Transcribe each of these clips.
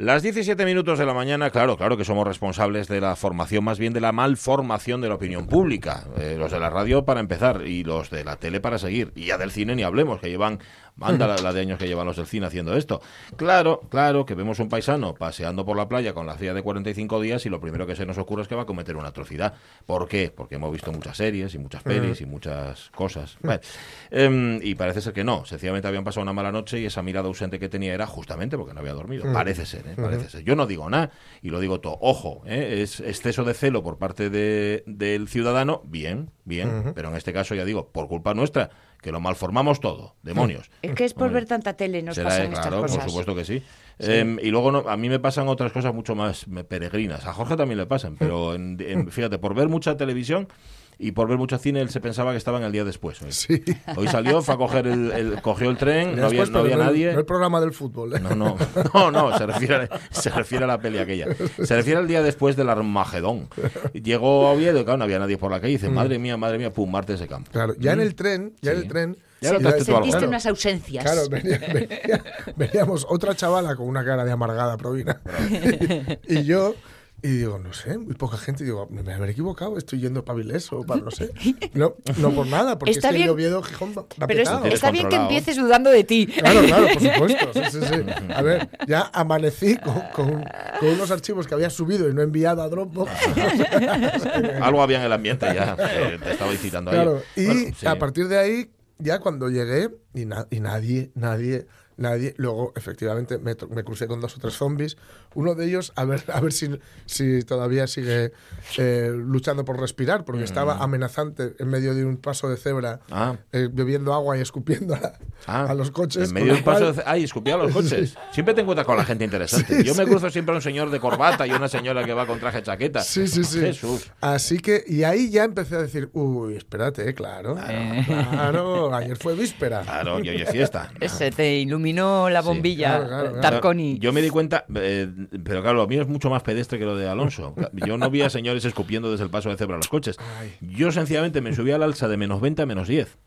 Las 17 minutos de la mañana, claro, claro que somos responsables de la formación, más bien de la malformación de la opinión pública. Eh, los de la radio para empezar y los de la tele para seguir. Y ya del cine ni hablemos, que llevan, manda la, la de años que llevan los del cine haciendo esto. Claro, claro, que vemos un paisano paseando por la playa con la CIA de 45 días y lo primero que se nos ocurre es que va a cometer una atrocidad. ¿Por qué? Porque hemos visto muchas series y muchas pelis y muchas cosas. Bueno, em, y parece ser que no. Sencillamente habían pasado una mala noche y esa mirada ausente que tenía era justamente porque no había dormido. Parece ser, ¿eh? Parece ser. Yo no digo nada y lo digo todo. Ojo, ¿eh? es exceso de celo por parte de- del ciudadano, bien, bien, pero en este caso ya digo, por culpa nuestra, que lo malformamos todo, demonios. Es que es por ver tanta tele, nos Será, pasan eh, estas claro, cosas. por supuesto que sí. Em, y luego no- a mí me pasan otras cosas mucho más peregrinas. A Jorge también le pasan, pero en- en- fíjate, por ver mucha televisión y por ver mucho cine, él se pensaba que estaba en el día después. Hoy, Sí. Hoy salió, fue a coger el, el- cogió el tren, no había, no nadie. No el programa del fútbol. ¿eh? No, no, no, no, se refiere, a, se refiere a la peli aquella. Se refiere al día después del Armagedón. Llegó a Oviedo, claro, no había nadie por la calle, dice, madre mía, madre mía, pum, Martes de campo. Claro, ya en el tren, ya en el tren. Ya. Sentiste claro, unas ausencias. Claro, venía- venía- veníamos otra chavala con una cara de amargada provina. y yo, y digo, no sé, muy poca gente. Y digo, me me habré equivocado, estoy yendo para Vilés o para no sé. No, no por nada, porque Está es que bien. el Oviedo Gijón va Pero es- está bien que empieces dudando de ti. Claro, claro, por supuesto. Sí, sí, sí. A ver, ya amanecí con, con- con unos archivos que había subido y no enviado a Dropbox. Algo había en el ambiente ya, eh, te estaba incitando a ello. Claro, y Bueno, sí. a partir de ahí, ya cuando llegué, y, na- y nadie, nadie, nadie, luego efectivamente me, me crucé con dos o tres zombies, uno de ellos, a ver, a ver si, si todavía sigue eh, luchando por respirar, porque estaba amenazante en medio de un paso de cebra, Mm. Ah. eh, bebiendo agua y escupiendo a, Ah, a los coches. En medio lo del paso de... Ay, escupía a los coches. Siempre te encuentras con la gente interesante. Yo me cruzo siempre a un señor de corbata y una señora que va con traje chaqueta. Sí, sí, sí. Jesús. Así que, y ahí ya empecé a decir, uy, espérate, eh, claro. Claro, ayer fue víspera. Claro, y hoy es fiesta. Se te iluminó la bombilla, claro, claro, claro. Tarconi. Yo me di cuenta, eh, pero claro, lo mío es mucho más pedestre que lo de Alonso. Yo no vi a señores escupiendo desde el paso de cebra los coches. Yo sencillamente me subí al alza de menos 20 a menos 10.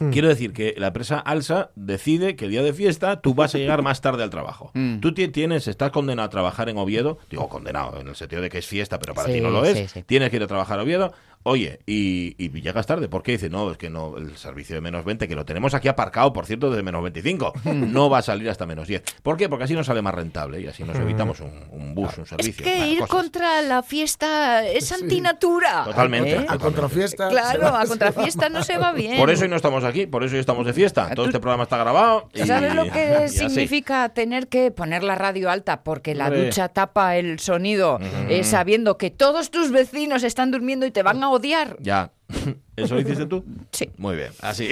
Mm. Quiero decir que la empresa Alsa decide que el día de fiesta tú vas a llegar más tarde al trabajo. Mm. Tú ti- tienes, estás condenado a trabajar en Oviedo, digo condenado en el sentido de que es fiesta, pero para Sí, ti no lo es. sí, sí. Tienes que ir a trabajar a Oviedo. Oye, y, y llegas tarde. ¿Por qué? Dice, no, es que no, el servicio de menos 20, que lo tenemos aquí aparcado, por cierto, desde menos 25, no va a salir hasta menos 10. ¿Por qué? Porque así nos sale más rentable y así nos evitamos un, un bus, un Es servicio. que más ir cosas. contra la fiesta es antinatura. Totalmente. ¿eh? A contrafiesta. Claro, va- a contrafiesta no se va bien. Por eso hoy no estamos aquí, por eso hoy estamos de fiesta. Todo Tú- este programa está grabado. y- ¿Sabes lo que así. significa tener que poner la radio alta porque la Hombre. ducha tapa el sonido eh, sabiendo que todos tus vecinos están durmiendo y te van a odiar? Ya. ¿Eso lo hiciste tú? Sí. Muy bien, así.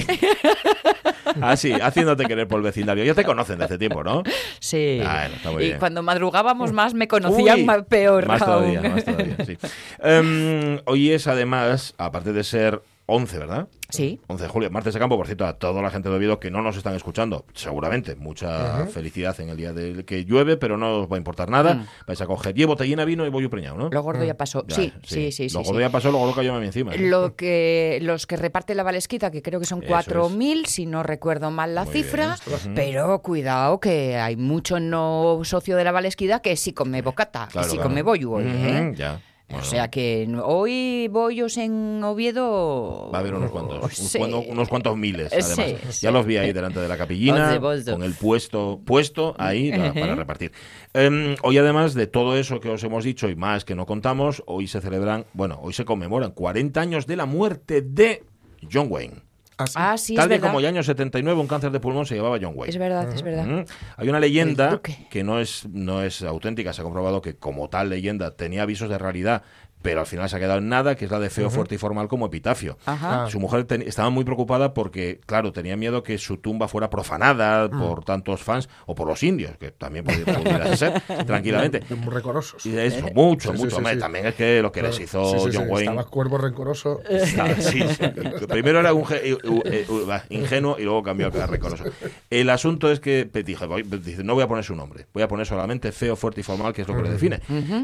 así, haciéndote querer por el vecindario. Ya te conocen de hace tiempo, ¿no? Sí. Bueno, está muy y bien. cuando madrugábamos más me conocían Uy, más peor. Más aún. todavía, más todavía, sí. Em, hoy es además, aparte de ser 11, ¿verdad? Sí. 11 de julio, martes de campo, por cierto, a toda la gente de Oviedo que no nos están escuchando, seguramente, mucha felicidad en el día del que llueve, pero no os va a importar nada. Mm. Vais a coger, llevo botellina, vino y bollo preñado, ¿no? Lo gordo ya pasó. Ya, sí, sí, sí. sí, Lo sí. gordo ya pasó, lo gordo cayó a mí encima. ¿eh? Lo que, los que reparte la Valesquita, que creo que son Eso 4.000, si no recuerdo mal la Muy cifra, bien. pero cuidado que hay mucho no socio de la Valesquita que sí come bocata, Claro, y sí claro. come bollo, hoy, ¿eh? Ujú, O sea que hoy bollos en Oviedo... Va a haber unos cuantos, Sí. unos cuantos miles, además. sí, sí. Ya los vi ahí delante de la capillina, con el puesto puesto ahí para, para repartir. Em, hoy, además de todo eso que os hemos dicho y más que no contamos, hoy se celebran, bueno, hoy se conmemoran 40 años de la muerte de John Wayne. Ah, sí, Tal es y verdad. como ya año 79 un cáncer de pulmón se llevaba John Wayne. Es verdad, es verdad. Hay una leyenda que no es, no es auténtica, se ha comprobado que como tal leyenda tenía avisos de realidad, pero al final se ha quedado en nada, que es la de feo, fuerte y formal como epitafio. Ajá. Ah. Su mujer ten- estaba muy preocupada porque, claro, tenía miedo que su tumba fuera profanada Mm. por tantos fans o por los indios, que también podría, pudiera ser tranquilamente. Muy rencorosos. Y eso, mucho, Sí, mucho. sí. También es que lo que les Claro. hizo Sí, sí, sí, John Wayne. Estaba cuervo rencoroso. Sí. Primero era un eh, va, ingenuo y luego cambió a recoroso. El asunto es que pe- dije, voy- dice, no voy a poner su nombre, voy a poner solamente feo, fuerte y formal, que es lo que le define.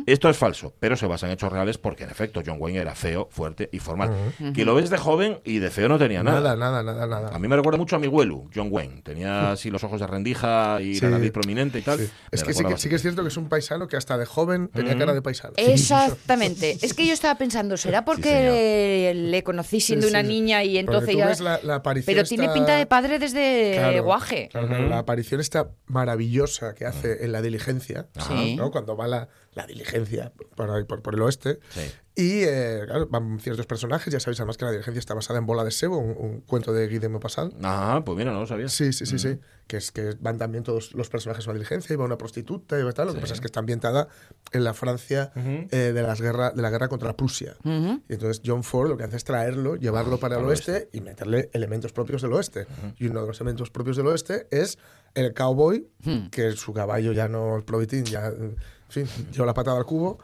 Esto es falso, pero se basa en hechos reales porque en efecto John Wayne era feo, fuerte y formal. Que lo ves de joven y de feo no tenía nada. Nada, nada, nada, nada. A mí me recuerda mucho a mi abuelo, John Wayne. Tenía así los ojos de rendija y Sí. la nariz prominente y tal. Sí. Es que sí, que sí que es cierto que es un paisano que hasta de joven tenía cara de paisano. Exactamente. Es que yo estaba pensando, ¿será porque le conocí siendo Sí, una niña y entonces ya... ves la- la aparición Pero tiene esta- pinta de padre desde Claro, guaje. claro, claro, La aparición esta maravillosa que hace en la diligencia, Sí. ¿no? cuando va la, la diligencia por, ahí, por, por el oeste. Sí. Y eh, claro, van ciertos personajes, ya sabéis además que la diligencia está basada en Bola de Sebo, un, un cuento de Guy de Maupassant. Ah, pues mira, no lo sabía. Sí, sí, sí, sí. Que es que van también todos los personajes a una diligencia, y va una prostituta y va tal. Lo que pasa es que está ambientada en la Francia eh, de, las guerra, de la guerra contra Prusia. Ujú. Y entonces John Ford lo que hace es traerlo, llevarlo para el oeste y meterle elementos propios del oeste. Y uno de los elementos propios del oeste es el cowboy, que su caballo ya no es probitín, ya, en fin, lleva la patada al cubo.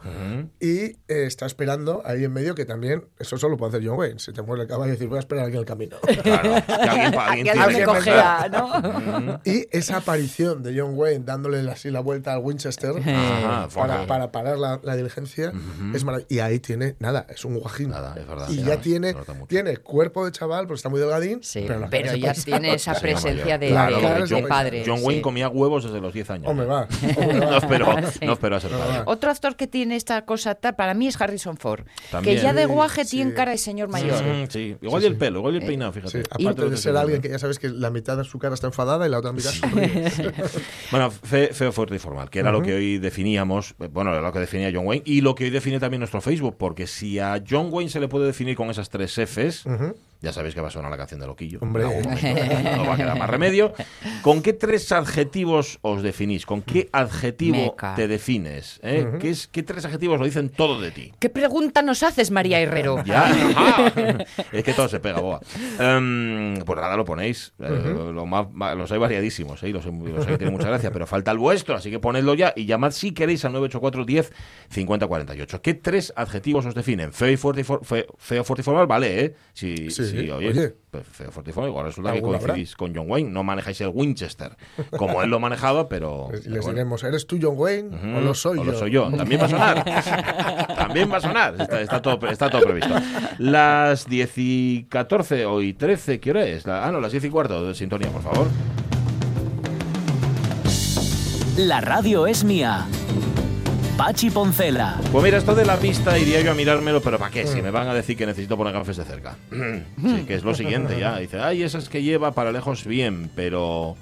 Y eh, está esperando ahí en medio que también, eso solo puede hacer John Wayne. Si te muere el caballo y dices, voy a esperar aquí en el camino. Claro, que alguien, alguien que cogea, ¿no? Y esa aparición de John Wayne dándole así la vuelta al Winchester Ajá, para, para parar la, la diligencia es marav- Y ahí tiene, nada, es un guajín. Nada, es verdad. y se ya nota, tiene, se tiene cuerpo de chaval, porque está muy delgadín. Sí, pero, pero, ya paisano. tiene esa presencia de, Claro, de- de de padre. John Wayne sí. comía huevos desde los 10 años. Hombre, va. hombre, va. no esperó, Sí. no esperó a ser padre. Otro actor que tiene esta cosa tal, para mí es Harrison Ford. También. Que ya de guaje sí. tiene cara de señor mayor. Mm, sí, igual y el pelo, igual y el peinado, Sí, fíjate. aparte Y- de ser alguien que ya sabes que la mitad de su cara está enfadada y la otra mitad. Bueno, fe- feo, fuerte y formal, que era lo que hoy definíamos, eh, bueno, era lo que definía John Wayne y lo que hoy define también nuestro Facebook, porque si a John Wayne se le puede definir con esas tres Fs, ya sabéis que va a sonar la canción de Loquillo. Hombre. Momento, no va a quedar más remedio. ¿Con qué tres adjetivos os definís? ¿Con qué adjetivo Meca. te defines? eh? ¿Qué, es, ¿Qué tres adjetivos lo dicen todo de ti? ¿Qué pregunta nos haces, María Herrero? Ya, es que todo se pega, boa. Em, pues nada, lo ponéis. Eh, lo más, ma- los hay variadísimos, ¿eh? los, hay, los hay que tienen mucha gracia, pero falta el vuestro, así que ponedlo ya y llamad si queréis al 984 10 50 48. ¿Qué tres adjetivos os definen? Feo, y fuerte y for- fe- feo, fuerte y formal, vale, ¿eh? Si, Sí, si, oye, oye. pues y formal, igual resulta que coincidís con John Wayne, no manejáis el Winchester, como él lo manejaba, pero... Les, pero les bueno. diremos, ¿eres tú John Wayne o lo soy O yo? lo soy yo. También va a sonar. También va a sonar. Está, está todo, está todo previsto. Las 10 y 14 o y 13, ¿qué hora es? Ah, no, las 10 y cuarto de sintonía, por favor. La radio es mía. Pachi Poncela. Pues mira, esto de la pista iría yo a mirármelo, pero ¿para qué? Si me van a decir que necesito poner gafas de cerca. sí, que es lo siguiente ya. Dice, ay, esas que lleva para lejos bien, pero...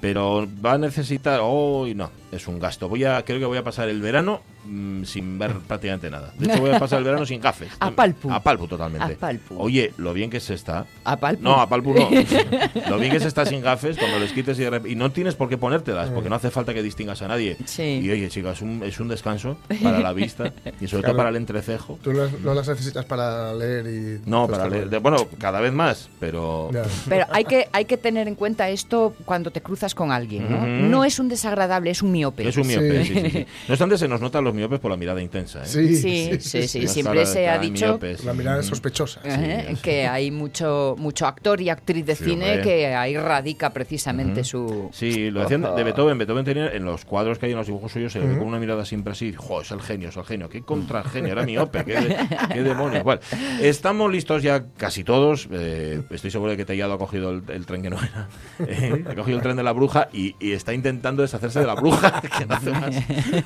Pero va a necesitar... Hoy no, es un gasto. Voy a, creo que voy a pasar el verano mm, sin ver prácticamente nada. De hecho, voy a pasar el verano sin gafas. A palpu. A palpu totalmente. A palpu. Oye, lo bien que se está. A palpu. No, a palpu no. lo bien que se está sin gafas cuando les quites y, de y no tienes por qué ponértelas, porque no hace falta que distingas a nadie. Sí. Y oye, chicas, es un, es un descanso para la vista y sobre todo para el entrecejo. Tú las- no las necesitas para leer y... No, para leer. de- bueno, cada vez más, pero. Ya. Pero hay que, hay que tener en cuenta esto cuando te cruzas con alguien, ¿no? No es un desagradable, es un miope. Es un miope, Sí. sí. sí, sí. No obstante, se nos notan los miopes por la mirada intensa. ¿eh? Sí, Sí, sí, sí. Siempre se ha dicho miopes. La mirada es sospechosa. ¿eh? que hay mucho, mucho actor y actriz de Sí, cine hombre. que ahí radica precisamente su... Sí, lo decían de Beethoven. Beethoven tenía en los cuadros que hay en los dibujos suyos, se le ve con una mirada siempre así. Jo, es el genio, es el genio. Qué contragenio, era miope, qué, de- qué demonios. Bueno, estamos listos ya casi todos. eh, estoy seguro de que Tellado ha cogido el, el tren que no era. eh, ha cogido el tren de la bruja y, y está intentando deshacerse de la bruja, que no hace más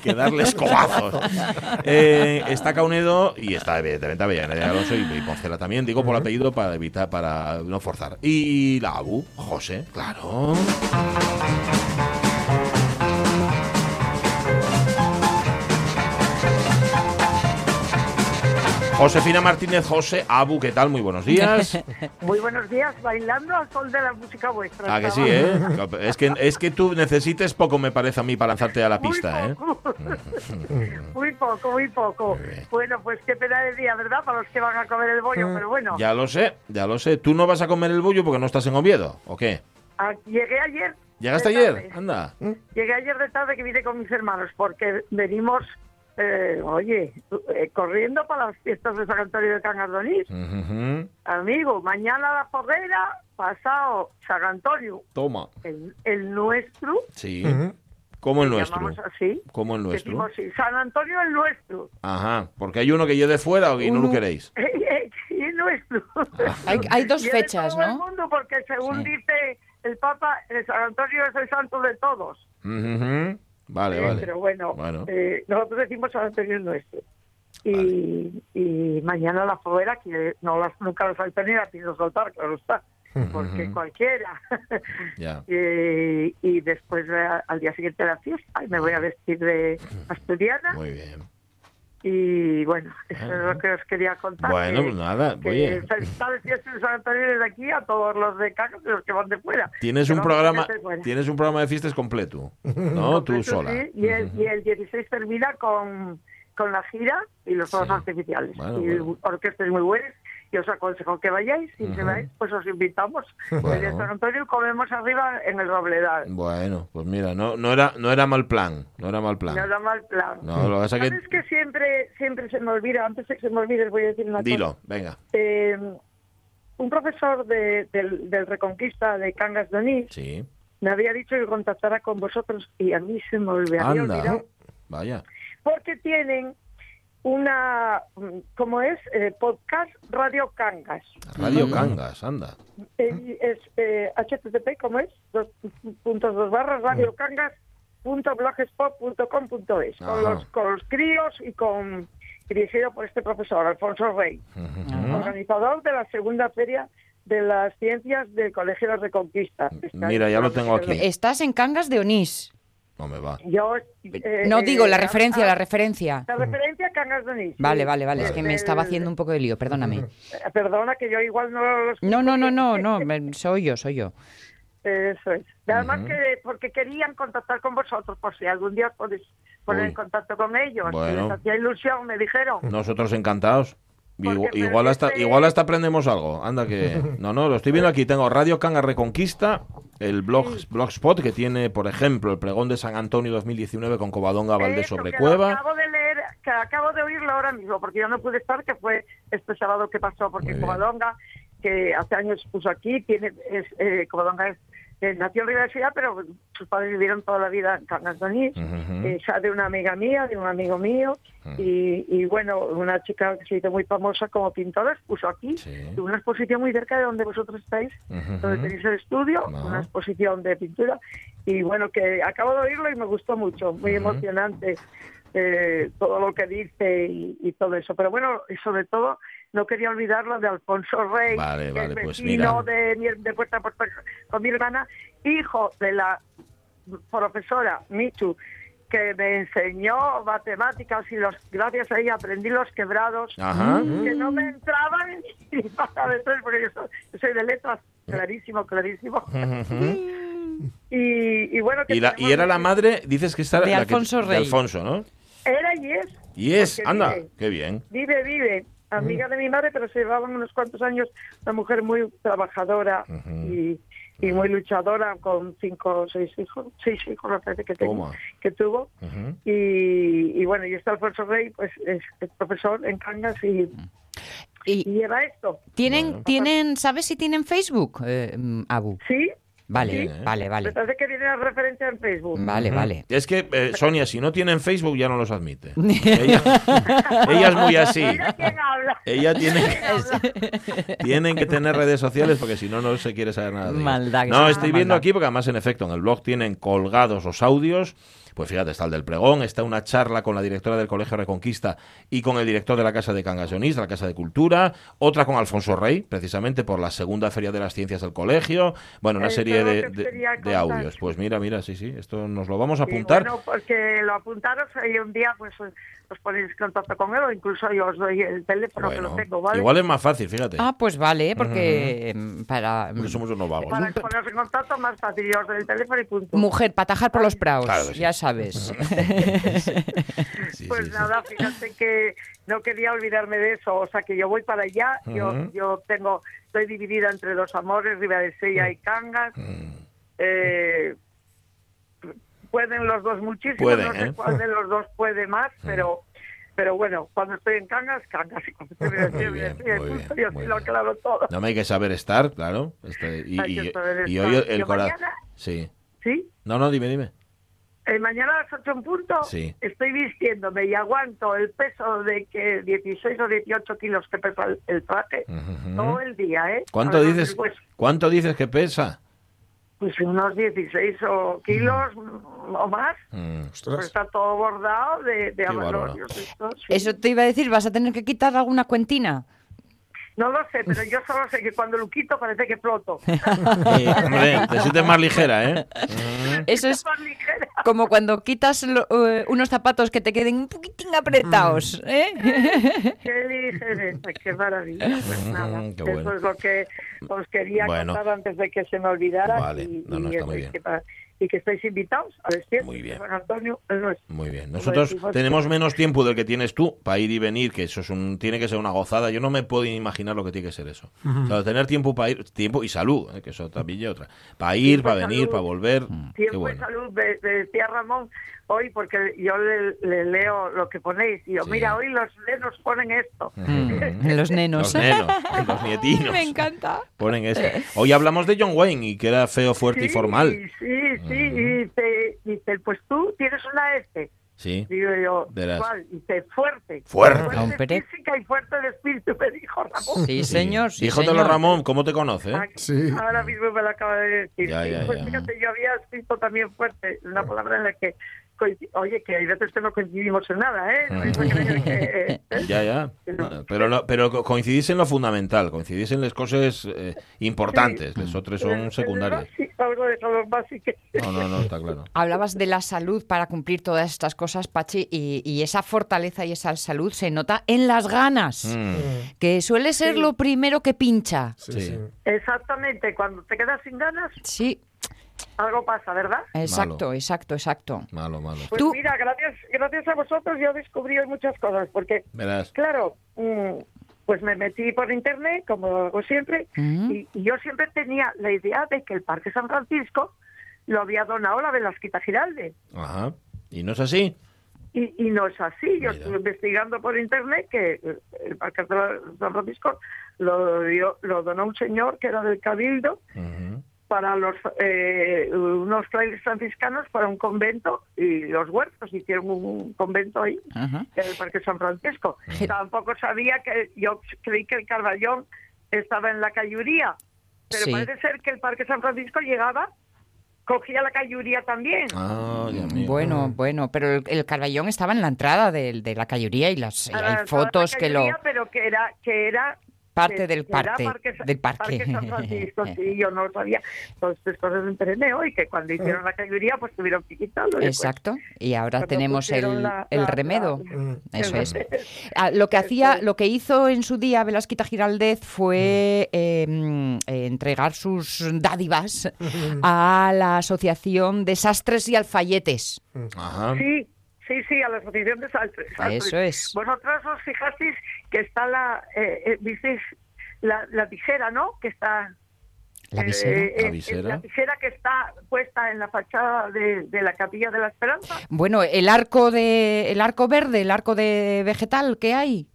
que darle escobazos. Eh, está Caunedo y está evidentemente Avellaneda de Alonso y, y Poncela también. Digo por apellido para evitar, para no forzar. Y la Abu, José, claro. Josefina Martínez, José, Abu, ¿qué tal? Muy buenos días. Muy buenos días, bailando al sol de la música vuestra. Ah, que sí, ¿eh? Es que, es que tú necesites poco, me parece a mí, para lanzarte a la Muy pista, ¿eh? poco. muy poco, muy poco. Muy bien. Bueno, pues qué pena de día, ¿verdad? Para los que van a comer el bollo, pero bueno. Ya lo sé, ya lo sé. ¿Tú no vas a comer el bullo porque no estás en Oviedo, o qué? Ah, llegué ayer. ¿Llegaste ayer? Anda. Llegué ayer de tarde que vine con mis hermanos, porque venimos, eh, oye, eh, corriendo para las fiestas de San Antonio de Canardonís. Ujú. Amigo, mañana la foguera, pasado San Antonio, Toma. el, el nuestro, Sí. Ujú. Como el nuestro. así. Como el nuestro. Decimos, sí, San Antonio el nuestro. Ajá, porque hay uno que yo de fuera y no lo queréis. y el nuestro. Hay, hay dos Y fechas, todo el ¿no? mundo, porque según Sí. dice el Papa, el San Antonio es el santo de todos. Ujú. Vale, Eh, vale. Pero bueno, Bueno. eh, nosotros decimos San Antonio el nuestro. Y, y mañana la foguera, que no las, nunca ni la pienso soltar, claro está, porque cualquiera. Ya. Eh, y después eh, al día siguiente de la fiesta, me voy a vestir de asturiana. Muy bien. Y bueno, eso es lo que os quería contar. Bueno, que- nada, que oye. felicidades de San Antonio desde aquí a todos los de Cacas y los que van de fuera. Tienes un programa, tienes un programa de fiestas completo, ¿no? Tú Completo, sola. sí, y, el, y el 16 termina con, con la gira y los fuegos Sí. artificiales. Bueno, y bueno. orquestas muy buenas. Y os aconsejo que vayáis. Si se Ujú. vais, pues os invitamos. Bueno. En San Antonio comemos arriba en el Robledal. Bueno, pues mira, no, no era, no era mal plan, no era mal plan. No da mal plan. No, lo que pasa es ¿Sabes que que siempre, siempre se me olvida? Antes de que se me olvide, os voy a decir una cosa. dilo, venga. Eh, un profesor de- del, del Reconquista de Cangas de Onís Sí. me había dicho que contactara con vosotros y a mí se me olvidó. Vaya. Porque tienen una, ¿cómo es? Eh, podcast Radio Cangas. Radio Mm. Cangas, anda. Eh, es eh, HTTP, ¿cómo es? Dos puntos dos barras, Radio Cangas punto blogspot.com.es con los, con los críos y con dirigido por este profesor, Alfonso Rey. Organizador de la segunda feria de las ciencias del Colegio de Reconquista. Este Mira, ya lo tengo aquí. Estás en Cangas de Onís. No me va. Yo, eh, No digo la eh, referencia, ah, la referencia. La referencia a Cangas de Onís. Vale, vale, vale. Es que me estaba haciendo un poco de lío, perdóname. eh, Perdona que yo igual no lo No, no, no, no, no, me- soy yo, soy yo. Eso es. Además Ujú. que porque querían contactar con vosotros, por si algún día os podéis poner Uy. en contacto con ellos. Bueno. Les hacía ilusión, me dijeron. Nosotros encantados. Igual, igual hasta, igual hasta aprendemos algo. Anda que. No, no, lo estoy viendo aquí. Tengo Radio Cangas Reconquista, el blog, blogspot que tiene, por ejemplo, el pregón de San Antonio 2019 con Covadonga Valdés sobre Cueva. acabo de leer, que acabo de oírlo ahora mismo, porque yo no pude estar, que fue este sábado que pasó, porque. Covadonga, que hace años puso aquí, tiene, es, eh, Covadonga es, eh, nació en Ribera Ciudad, pero sus padres vivieron toda la vida en de Onís, Ujú. hija de una amiga mía, de un amigo mío, y, y bueno, una chica que se hizo muy famosa como pintora, puso aquí, Sí. una exposición muy cerca de donde vosotros estáis, donde tenéis el estudio, una exposición de pintura, y bueno, que acabo de oírlo y me gustó mucho, muy emocionante eh, todo lo que dice y, y todo eso. Pero bueno, sobre todo, no quería olvidarlo de Alfonso Rey, Vale, que vale, es pues vecino mira. de, mi- de Puerta a Puerta con mi hermana, hijo de la profesora Michu, que me enseñó matemáticas y los gracias a ella aprendí los quebrados Ajá. que no me entraban ni para de tres, porque yo soy, yo soy de letras, clarísimo, clarísimo. Y, y bueno, que Y, la, y tenemos- era la madre, dices que está De la que- Alfonso de Rey. Alfonso, ¿no? Era y es. Y es, anda, vive. qué bien. Vive, vive. Amiga de mi madre, pero se llevaban unos cuantos años. Una mujer muy trabajadora y, y muy luchadora, con cinco o seis hijos. Seis hijos, me parece que, tengo, que tuvo. Y, y bueno, y este Alfonso Rey, pues es, es profesor en Cangas y, y Y lleva esto. tienen, Bueno. tienen, ¿sabes si tienen Facebook, eh, Abu? Sí, Vale, ¿eh? vale, me vale. parece que tiene la referencia en Facebook. Vale, vale. Es que, eh, Sonia, si no tienen Facebook ya no los admite. Ella, ella es muy así. Mira quién habla. Ella tiene, tienen que tener redes sociales porque si no, no se quiere saber nada de. Maldad, No, estoy viendo maldad. aquí porque además, en efecto, en el blog tienen colgados los audios. Pues fíjate, está el del pregón, está una charla con la directora del Colegio Reconquista y con el director de la Casa de Cangas de Onís, de la Casa de Cultura, otra con Alfonso Rey, precisamente por la segunda Feria de las Ciencias del Colegio. Bueno, una Eso serie de, audios. Pues mira, mira, sí, sí, esto nos lo vamos a apuntar. bueno, porque lo apuntaros y un día pues os ponéis en contacto con él o incluso yo os doy el teléfono que lo tengo, ¿vale? igual es más fácil, fíjate. Ah, pues vale, porque mm, para Porque somos unos vagos. Para poneros en contacto más fácil, yo os doy el teléfono y punto. mujer, patajar por los praos, Claro sí. ya sabes. Sí, pues sí, sí. nada, fíjate que no quería olvidarme de eso, o sea que yo voy para allá, yo, yo tengo, estoy dividida entre dos amores, Ribera de Sella y Cangas, eh, pueden los dos muchísimo, Pueden, no sé ¿eh? cuál de los dos puede más, pero pero bueno, cuando estoy en Cangas, Cangas, y cuando estoy en Muy bien, muy bien, yo muy sí lo aclaro todo. No me hay que saber estar, claro. este, y, Hay y- que saber y estar. hoy el corazón. Sí. ¿Sí? No, no, dime, dime. eh, mañana a las 8 en punto Sí. estoy vistiéndome y aguanto el peso de que 16 o 18 kilos que pesa el, el traje Ujú. todo el día, ¿eh? ¿Cuánto dices, ¿Cuánto dices que pesa? Pues unos 16 o kilos mm, o más. Mm. Pues está todo bordado de, de. Eso te iba a decir, ¿vas a tener que quitar alguna cuentina? No lo sé, pero yo solo sé que cuando lo quito parece que floto. Eh, hombre, te sientes más ligera, ¿eh? Eso es más ligera. como cuando quitas lo- eh, unos zapatos que te queden un poquitín apretados, ¿eh? Qué ligereza, qué maravilla. Pues nada, Mm, qué eso bueno. es lo que os quería Bueno. contar antes de que se me olvidara. Vale, y, no, no, y está eso, muy bien. que y que estáis invitados a vestir. Muy bien. Juan Antonio, no es- Muy bien. Nosotros decimos, tenemos menos tiempo del que tienes tú para ir y venir, que eso es un, tiene que ser una gozada. Yo no me puedo imaginar lo que tiene que ser eso. O sea, tener tiempo para ir, tiempo y salud, eh, que eso también es otra. Para ir, Tiempo y para venir, salud. para volver. Qué Tiempo y bueno. salud, me, me decía Ramón hoy, porque yo le, le leo lo que ponéis. Y yo, Sí. mira, hoy los nenos ponen esto. Mm, los nenos. Los nenos, los nietinos. Me encanta. Ponen eso. Hoy hablamos de John Wayne y que era feo, fuerte y Sí, formal. Sí, sí, y dice, dice, pues tú tienes una F. Sí. Digo yo, De las- ¿cuál? Dice, fuerte. Fuerte. Hombre. física y fuerte de espíritu, me dijo Ramón. Sí, señor. Sí, Díjotelo, señor. Ramón, ¿cómo te conoce? Ah, Sí. Ahora mismo me lo acaba de decir. Ya, ya, pues ya. fíjate, yo había escrito también fuerte, una palabra en la que, oye, que hay veces que no coincidimos en nada, ¿eh? Creer que, ¿eh? Ya, ya. Pero- Pero, no- pero co- coincidís en lo fundamental, coincidís en las cosas eh, importantes, las otras son secundarias. lo. No, no, no, está claro. Hablabas de la salud para cumplir todas estas cosas, Pachi, y, y esa fortaleza y esa salud se nota en las ganas, Mm. que suele ser Sí. lo primero que pincha. Sí, Sí. sí. Exactamente, cuando te quedas sin ganas, Sí, algo pasa, ¿verdad? exacto, exacto, exacto. Malo, malo. Pues Tú- mira, gracias, gracias a vosotros yo descubrí muchas cosas, porque Verás. Claro, mm, pues me metí por internet, como hago siempre, y, y yo siempre tenía la idea de que el Parque San Francisco lo había donado la Velasquita Giralde. Ajá. ¿Y no es así? Y, y no es así. Yo Mira. estuve investigando por internet que eh, el Parque San Francisco lo, dio- lo donó un señor que era del Cabildo Ujú. Para los eh, unos frailes franciscanos para un convento y los huertos hicieron un convento ahí Ajá. en el Parque San Francisco. Tampoco sabía que yo creí que el Carballón estaba en la Cayuría, pero Sí. parece ser que el Parque San Francisco llegaba, cogía la Cayuría también. Ah. Bueno, bueno, pero el, el Carballón estaba en la entrada del- de, la callería y, las, y A la hay de fotos la que lo... Cayuría, pero que era que era Parte que- del parque, del parque. San Francisco, sí, yo no lo sabía. Entonces, estas cosas me enteré de hoy, que cuando hicieron la Cayuría, pues tuvieron que quitarlo. y, pues, Exacto, y ahora cuando tenemos el, la- el la- remedo. la- Mm. Eso el es. Ah, lo que hacía, lo que hizo en su día Velasquita Giraldez fue eh, mm, eh, entregar sus dádivas a la asociación Desastres y Alfayetes. Ajá. Sí, sí, sí, a la Asociación de Saltres. Eso es. Vosotros os fijasteis que está la, eh, eh, la, la tijera, ¿no? Que está... La eh, visera. eh, ¿La eh, visera? la tijera que está puesta en la fachada de, de la Capilla de la Esperanza. Bueno, el arco de, el arco verde, el arco de vegetal que hay.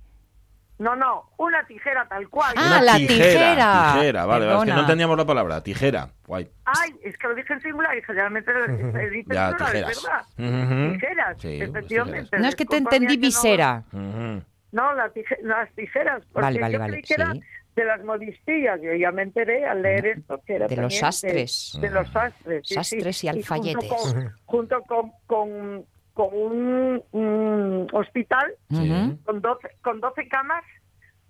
No, no, una tijera tal cual. Ah, la tijera. Tijera, vale, vale, es que no entendíamos la palabra. Tijera. Guay. Ay, es que lo dije en singular y generalmente se dice en Ya, tijeras. verdad. Ujú. Tijeras, Sí, las efectivamente. No es que te entendí que no- visera. Ujú. No, las tijeras. Porque Vale, vale, yo vale, creí que era de las modistillas. Yo ya me enteré al leer esto que era De los sastres. De, los sastres. sí, Sastres sí. y alfayetes. junto con, junto con, con, con un, un hospital con 12, con 12 camas,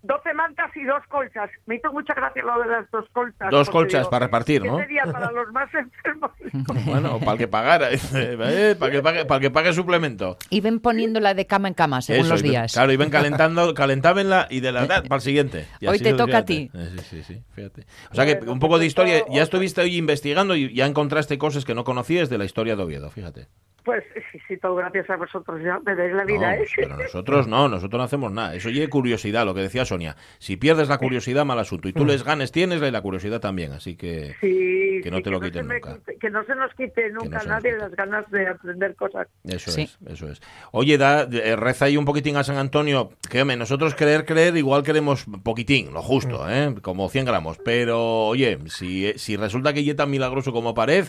12 mantas y dos colchas. Me hizo mucha gracia lo de las dos colchas. Dos colchas digo, para repartir, ¿qué ¿no? sería para los más enfermos? Bueno, para el que pagara, eh, para, que pague, para el que pague suplemento. Y ven poniéndola de cama en cama según Eso, los ven- días. Claro, y ven calentando, calentabenla y de la para el siguiente. Y Hoy así te toca a ti. Eh, Sí, sí, sí, fíjate. O sea que un poco de pues historia, ya estuviste hoy investigando y ya encontraste cosas que no conocías de la historia de Oviedo, fíjate. Pues sí, sí, todo gracias a vosotros ya me dais la vida, No, ¿eh? pero nosotros no, nosotros no hacemos nada. Eso oye curiosidad, lo que decía Sonia. Si pierdes la curiosidad, mal asunto. Y tú les ganes, tienes y la curiosidad también. Así que Sí, Que no sí, te lo quiten nunca. quite- que no se nos quite nunca nadie quite. las ganas de aprender cosas. eso Sí. es, eso es. Oye, da, eh, reza ahí un poquitín a San Antonio. Que hombre, nosotros creer, creer, igual queremos poquitín, lo justo, ¿eh? Como 100 gramos. Pero, oye, si, si resulta que ya tan milagroso como pared,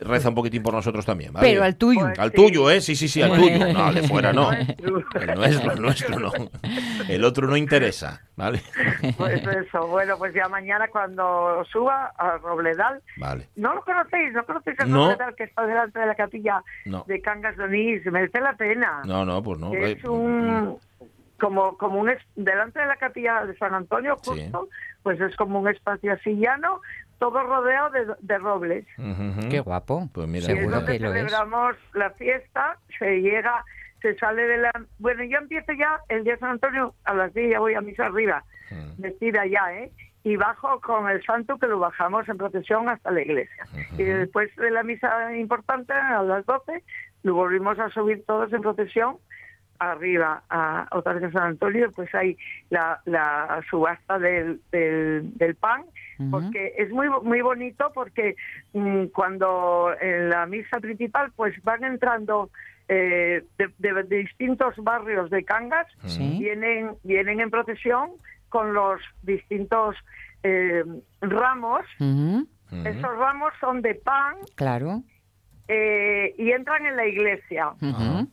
reza un poquitín por nosotros también, ¿vale? Pero al tuyo. Pues- Al Sí. tuyo, ¿eh? Sí, sí, sí, al tuyo. No, al de fuera no. El nuestro, el nuestro no. El otro no interesa, ¿vale? Pues eso, bueno, pues ya mañana cuando suba a Robledal, Vale. no lo conocéis, no conocéis No. Robledal que está delante de la capilla No. de Cangas de Onís, merece la pena. No, no, pues no. es Eh, un como como un es- delante de la capilla de San Antonio Sí. justo, pues es como un espacio así llano, todo rodeado de, de robles. Qué guapo. Pues mira, Y Seguro que lo es. celebramos la fiesta, se llega, se sale de la... Bueno, yo empiezo ya el día de San Antonio, a las 10 ya voy a misa arriba, Mm. vestida ya, ¿eh? Y bajo con el santo que lo bajamos en procesión hasta la iglesia. Y después de la misa importante, a las 12, lo volvimos a subir todos en procesión arriba a otra vez a San Antonio, pues hay la, la subasta del, del, del pan, Porque es muy muy bonito porque mm, cuando en la misa principal pues van entrando eh, de, de- de distintos barrios de Cangas, Sí. vienen, vienen en procesión con los distintos eh, ramos. Esos ramos son de pan Claro. eh, y entran en la iglesia.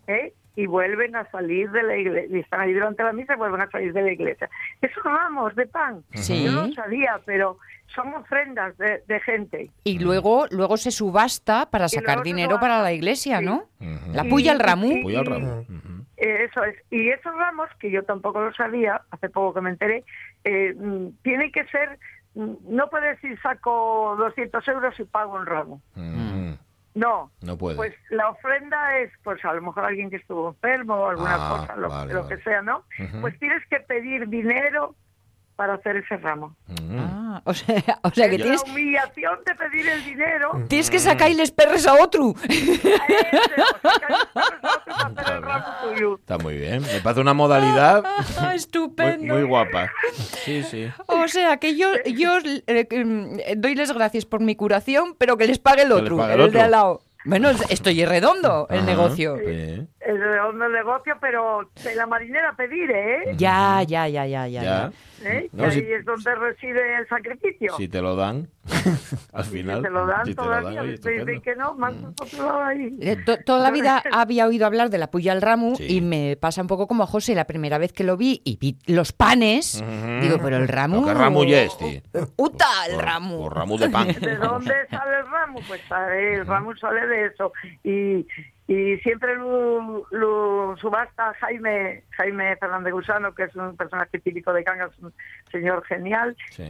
¿eh? y vuelven a salir de la iglesia, y están ahí durante la misa y vuelven a salir de la iglesia. Esos ramos de pan, Sí. yo no lo sabía, pero son ofrendas de, de gente. Y luego, luego se subasta para sacar dinero subasta, para la iglesia, sí. ¿no? La puya al ramú. y- al. Ujú. Eh, Eso es. Y esos ramos, que yo tampoco lo sabía, hace poco que me enteré, eh, mm, tienen que ser, mm, no puede decir saco 200 euros y pago un ramo. Ujú. No. No puede. Pues la ofrenda es, pues a lo mejor alguien que estuvo enfermo o alguna Ah, cosa, lo, vale, lo vale. que sea, ¿no? Pues tienes que pedir dinero para hacer ese ramo. Ujú. Ah, o sea, o sea que Es tienes, la humillación de pedir el dinero. tienes que sacarles perres a otro. a ese, o sacar el perro para hacer el ramo tuyo. Está muy bien. Me parece una modalidad Ah, muy, Estupendo. muy guapa. Sí, sí. O sea, que yo, yo eh, que, mm, doy las gracias por mi curación, pero que les pague el otro, pague el, el de otro. al lado. Bueno, estoy redondo el Ajá. negocio. Sí. Onda negocio, pero de la marinera pedir, ¿eh? Ya, ya, ya, ya, ya. Ya. ¿Eh? No, Que si- ahí es donde reside el sacrificio. Si te lo dan, al final. si te lo dan si te lo todavía, oye, después dicen estupendo. que no, más lado ahí. Eh, to- toda la vida había oído hablar de la puya al ramo Sí. y me pasa un poco como a José la primera vez que lo vi y vi los panes. Ujú. Digo, pero el ramo. Pero ¿Qué ramo ya es, tío? ¡Uta, el Por- ramo! por ramo de pan. ¿De dónde sale el ramo? Pues sale- el ramo sale de eso. Y, y siempre lo, lo subasta Jaime Jaime Fernández Gusano, que es un personaje típico de Cangas, un señor genial. Sí.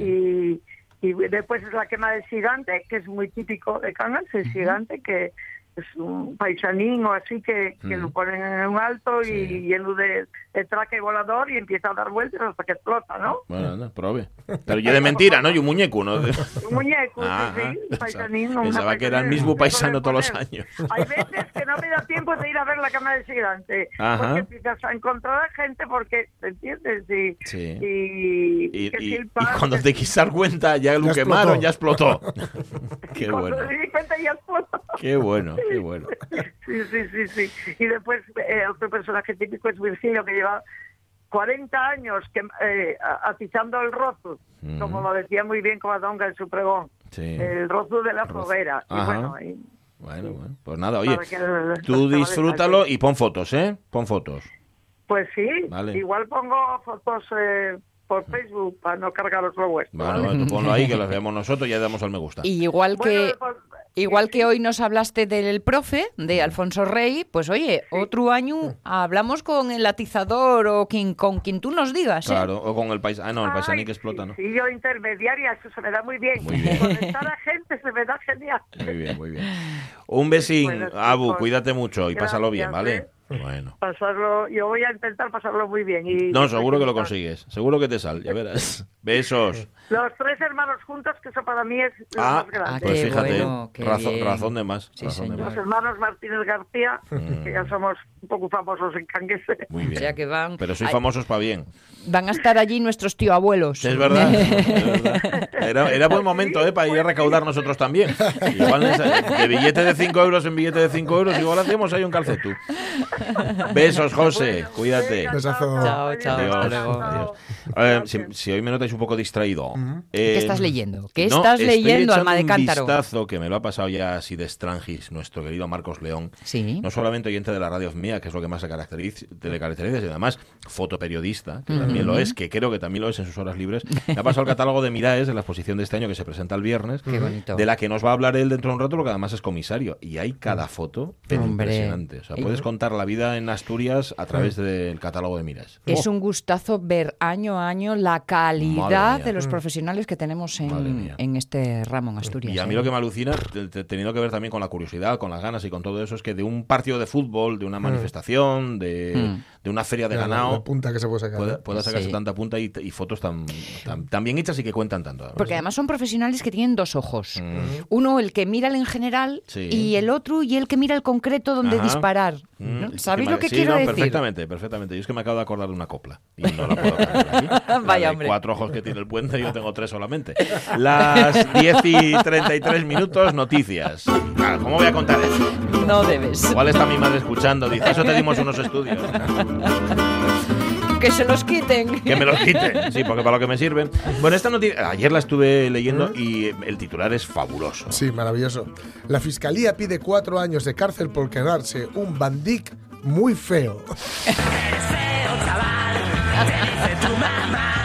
Y, y después es la quema del gigante, que es muy típico de Cangas, el gigante, que es un paisanín o así que, que Mm. lo ponen en un alto y lleno de, de traje volador y empieza a dar vueltas hasta que explota, ¿no? Bueno, anda, prove. Pero yo de mentira, ¿no? Y un muñeco, ¿no? Un muñeco, Ah, sí, un paisanín, Pensaba que era el mismo paisano todos los años. Hay veces que no me da tiempo de ir a ver la cama del gigante. Ajá. Porque empiezas a encontrar a gente porque, ¿te entiendes? Y, Sí. y, Y, que cuando te quise dar cuenta, ya lo Ya quemaron, explotó. ya explotó. qué cuando bueno. me di cuenta ya explotó. Qué bueno, qué bueno. Sí, sí, sí, sí. Y después eh, otro personaje típico es Virgilio, que lleva 40 años que, eh, atizando el rozo, Mm. como lo decía muy bien Covadonga en su pregón. Sí. El rozo de la foguera. Y bueno, y- Bueno, bueno. Pues nada, oye, que tú disfrútalo y pon fotos, ¿eh? Pon fotos. Pues sí, Vale. igual pongo fotos eh, por Facebook para no cargaros lo vuestro. Bueno, tú ponlo ahí, que las veamos nosotros y ya damos al me gusta. Y igual que. Bueno, pues, Igual que hoy nos hablaste del profe, de Alfonso Rey, pues oye, otro año hablamos con el atizador o quien, con quien tú nos digas. ¿eh? Claro, o con el país. Ah, no, el paisaní ay, que explota, ¿no? Sí, yo intermediaria, eso se me da muy bien. Muy bien. Conectar a gente se me da genial. Muy bien, muy bien. Un besín, Bueno, Abu, cuídate mucho y pásalo bien, gracias, ¿vale? Bueno. Pasarlo, yo voy a intentar pasarlo muy bien. Y No, seguro que lo consigues. Seguro que te sale, ya verás. Besos. Los tres hermanos juntos, que eso para mí es lo Ah, más grande. Ah, pues qué fíjate, bueno, razón, razón de más. Sí, razón de más. Los hermanos Martínez García, Mm. que ya somos un poco famosos en Canguese. Muy bien. O sea que van- Pero soy famosos para bien. Van a estar allí nuestros tío abuelos. Es verdad. es verdad. Era, era buen momento ¿eh? para ir a recaudar nosotros también. Igual de billete de 5 euros en billete de 5 euros, igual hacemos ahí un calcetú. Besos, José. Cuídate. Besazo. Chao, chao, Adiós. hasta luego. Adiós. Eh, si, si hoy me notáis un poco distraído. ¿Qué eh, estás leyendo? ¿Qué no, estás leyendo, alma de un cántaro? vistazo que me lo ha pasado ya así de Strangis, nuestro querido Marcos León. Sí. No solamente oyente de la radio mía, que es lo que más se caracteriza, te le caracteriza, sino además fotoperiodista, que también lo es, que creo que también lo es en sus horas libres. Me ha pasado el catálogo de Miraes de la exposición de este año que se presenta el viernes, Qué bonito. de la que nos va a hablar él dentro de un rato, porque además es comisario. Y hay cada foto pero impresionante. O sea, puedes contar la vida en Asturias a través del catálogo de Miraes. Es Oh. un gustazo ver año a año la calidad de los profesionales que tenemos en, en este ramo en Asturias. Y a mí ¿eh? lo que me alucina, te- te- teniendo que ver también con la curiosidad, con las ganas y con todo eso, es que de un partido de fútbol, de una manifestación, de, Mm. De una feria de La- la, ganado, punta que se puede sacar. pueda, pueda sacarse Sí. tanta punta y, y fotos tan, tan, tan bien hechas y que cuentan tanto. además. Porque además son profesionales que tienen dos ojos. Mm. Uno el que mira el en general Sí. y el otro y el que mira el concreto donde Ajá. disparar. Mm, ¿no? ¿Sabéis lo que sí, quiero no, decir? Perfectamente, perfectamente. Yo es que me acabo de acordar de una copla y no la puedo aquí. La Vaya, hombre. cuatro ojos que tiene el puente, yo tengo tres solamente. Las 10 y 33 minutos, noticias. Claro, ¿cómo voy a contar eso? No debes. Igual está mi madre escuchando, dice, eso te dimos unos estudios. Que se los quiten. Que me los quiten, sí, porque para lo que me sirven. Bueno, esta noticia, ayer la estuve leyendo y el titular es fabuloso. Sí, maravilloso. La fiscalía pide cuatro años de cárcel por quedarse un bandic muy feo.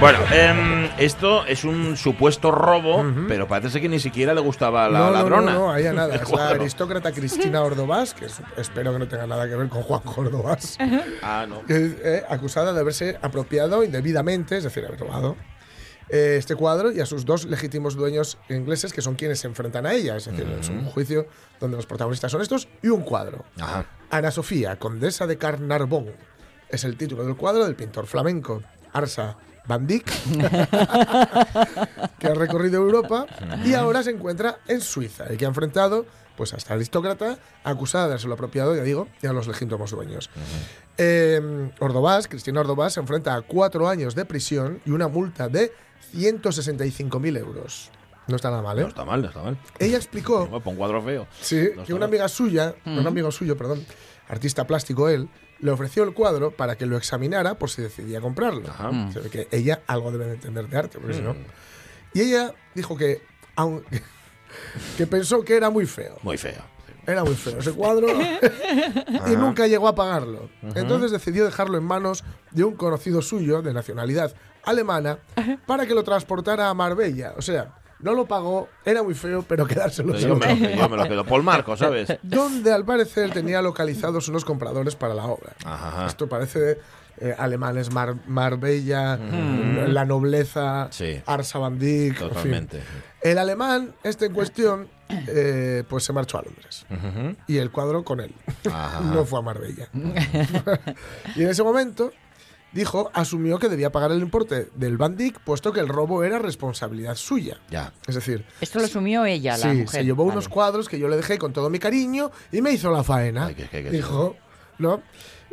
bueno, em, esto es un supuesto robo, pero parece ser que ni siquiera le gustaba a la no, no, ladrona. No, no, ahí a nada. Es la aristócrata Cristina Ordovás, que es- espero que no tenga nada que ver con Juan Ordovás, Ah, no. eh, acusada de haberse apropiado indebidamente, es decir, haber robado eh, este cuadro y a sus dos legítimos dueños ingleses, que son quienes se enfrentan a ella. Es decir, es un juicio donde los protagonistas son estos y un cuadro. Ajá. Ana Sofía, condesa de Carnarvon. Es el título del cuadro del pintor flamenco Arsa Van Dyck, que ha recorrido Europa y ahora se encuentra en Suiza y que ha enfrentado pues, a esta aristócrata acusada de haberse apropiado, ya digo, y a los legítimos dueños. Eh, Ordovás, Cristina Ordovás, se enfrenta a cuatro años de prisión y una multa de 165.000 euros. No está nada mal, ¿eh? No está mal, no está mal. Ella explicó pon cuadro feo. Sí, No que una amiga suya, un amigo suyo, perdón, artista plástico él, le ofreció el cuadro para que lo examinara por si decidía comprarlo. Ajá. Se ve que ella algo debe de entender de arte, porque si no. Y ella dijo que, aun- que pensó que era muy feo. Muy feo. Era muy feo ese cuadro y nunca llegó a pagarlo. Entonces decidió dejarlo en manos de un conocido suyo de nacionalidad alemana para que lo transportara a Marbella. O sea, no lo pagó, era muy feo, pero quedárselo Pero yo, me lo, quedo, yo me lo quedo. Paul Marco, ¿sabes? donde al parecer tenía localizados unos compradores para la obra. Ajá. Esto parece eh, alemanes, Mar- Marbella, la nobleza, Sí. Arsa Van en fin. Totalmente. El alemán, este en cuestión, eh, pues se marchó a Londres. Y el cuadro con él. Ajá. no fue a Marbella. y en ese momento dijo, asumió que debía pagar el importe del Van Dyck, puesto que el robo era responsabilidad suya. Ya. Es decir, Esto lo asumió ella, la sí, mujer. se llevó Vale. unos cuadros que yo le dejé con todo mi cariño y me hizo la faena. Ay, que- que- que- dijo, ¿no?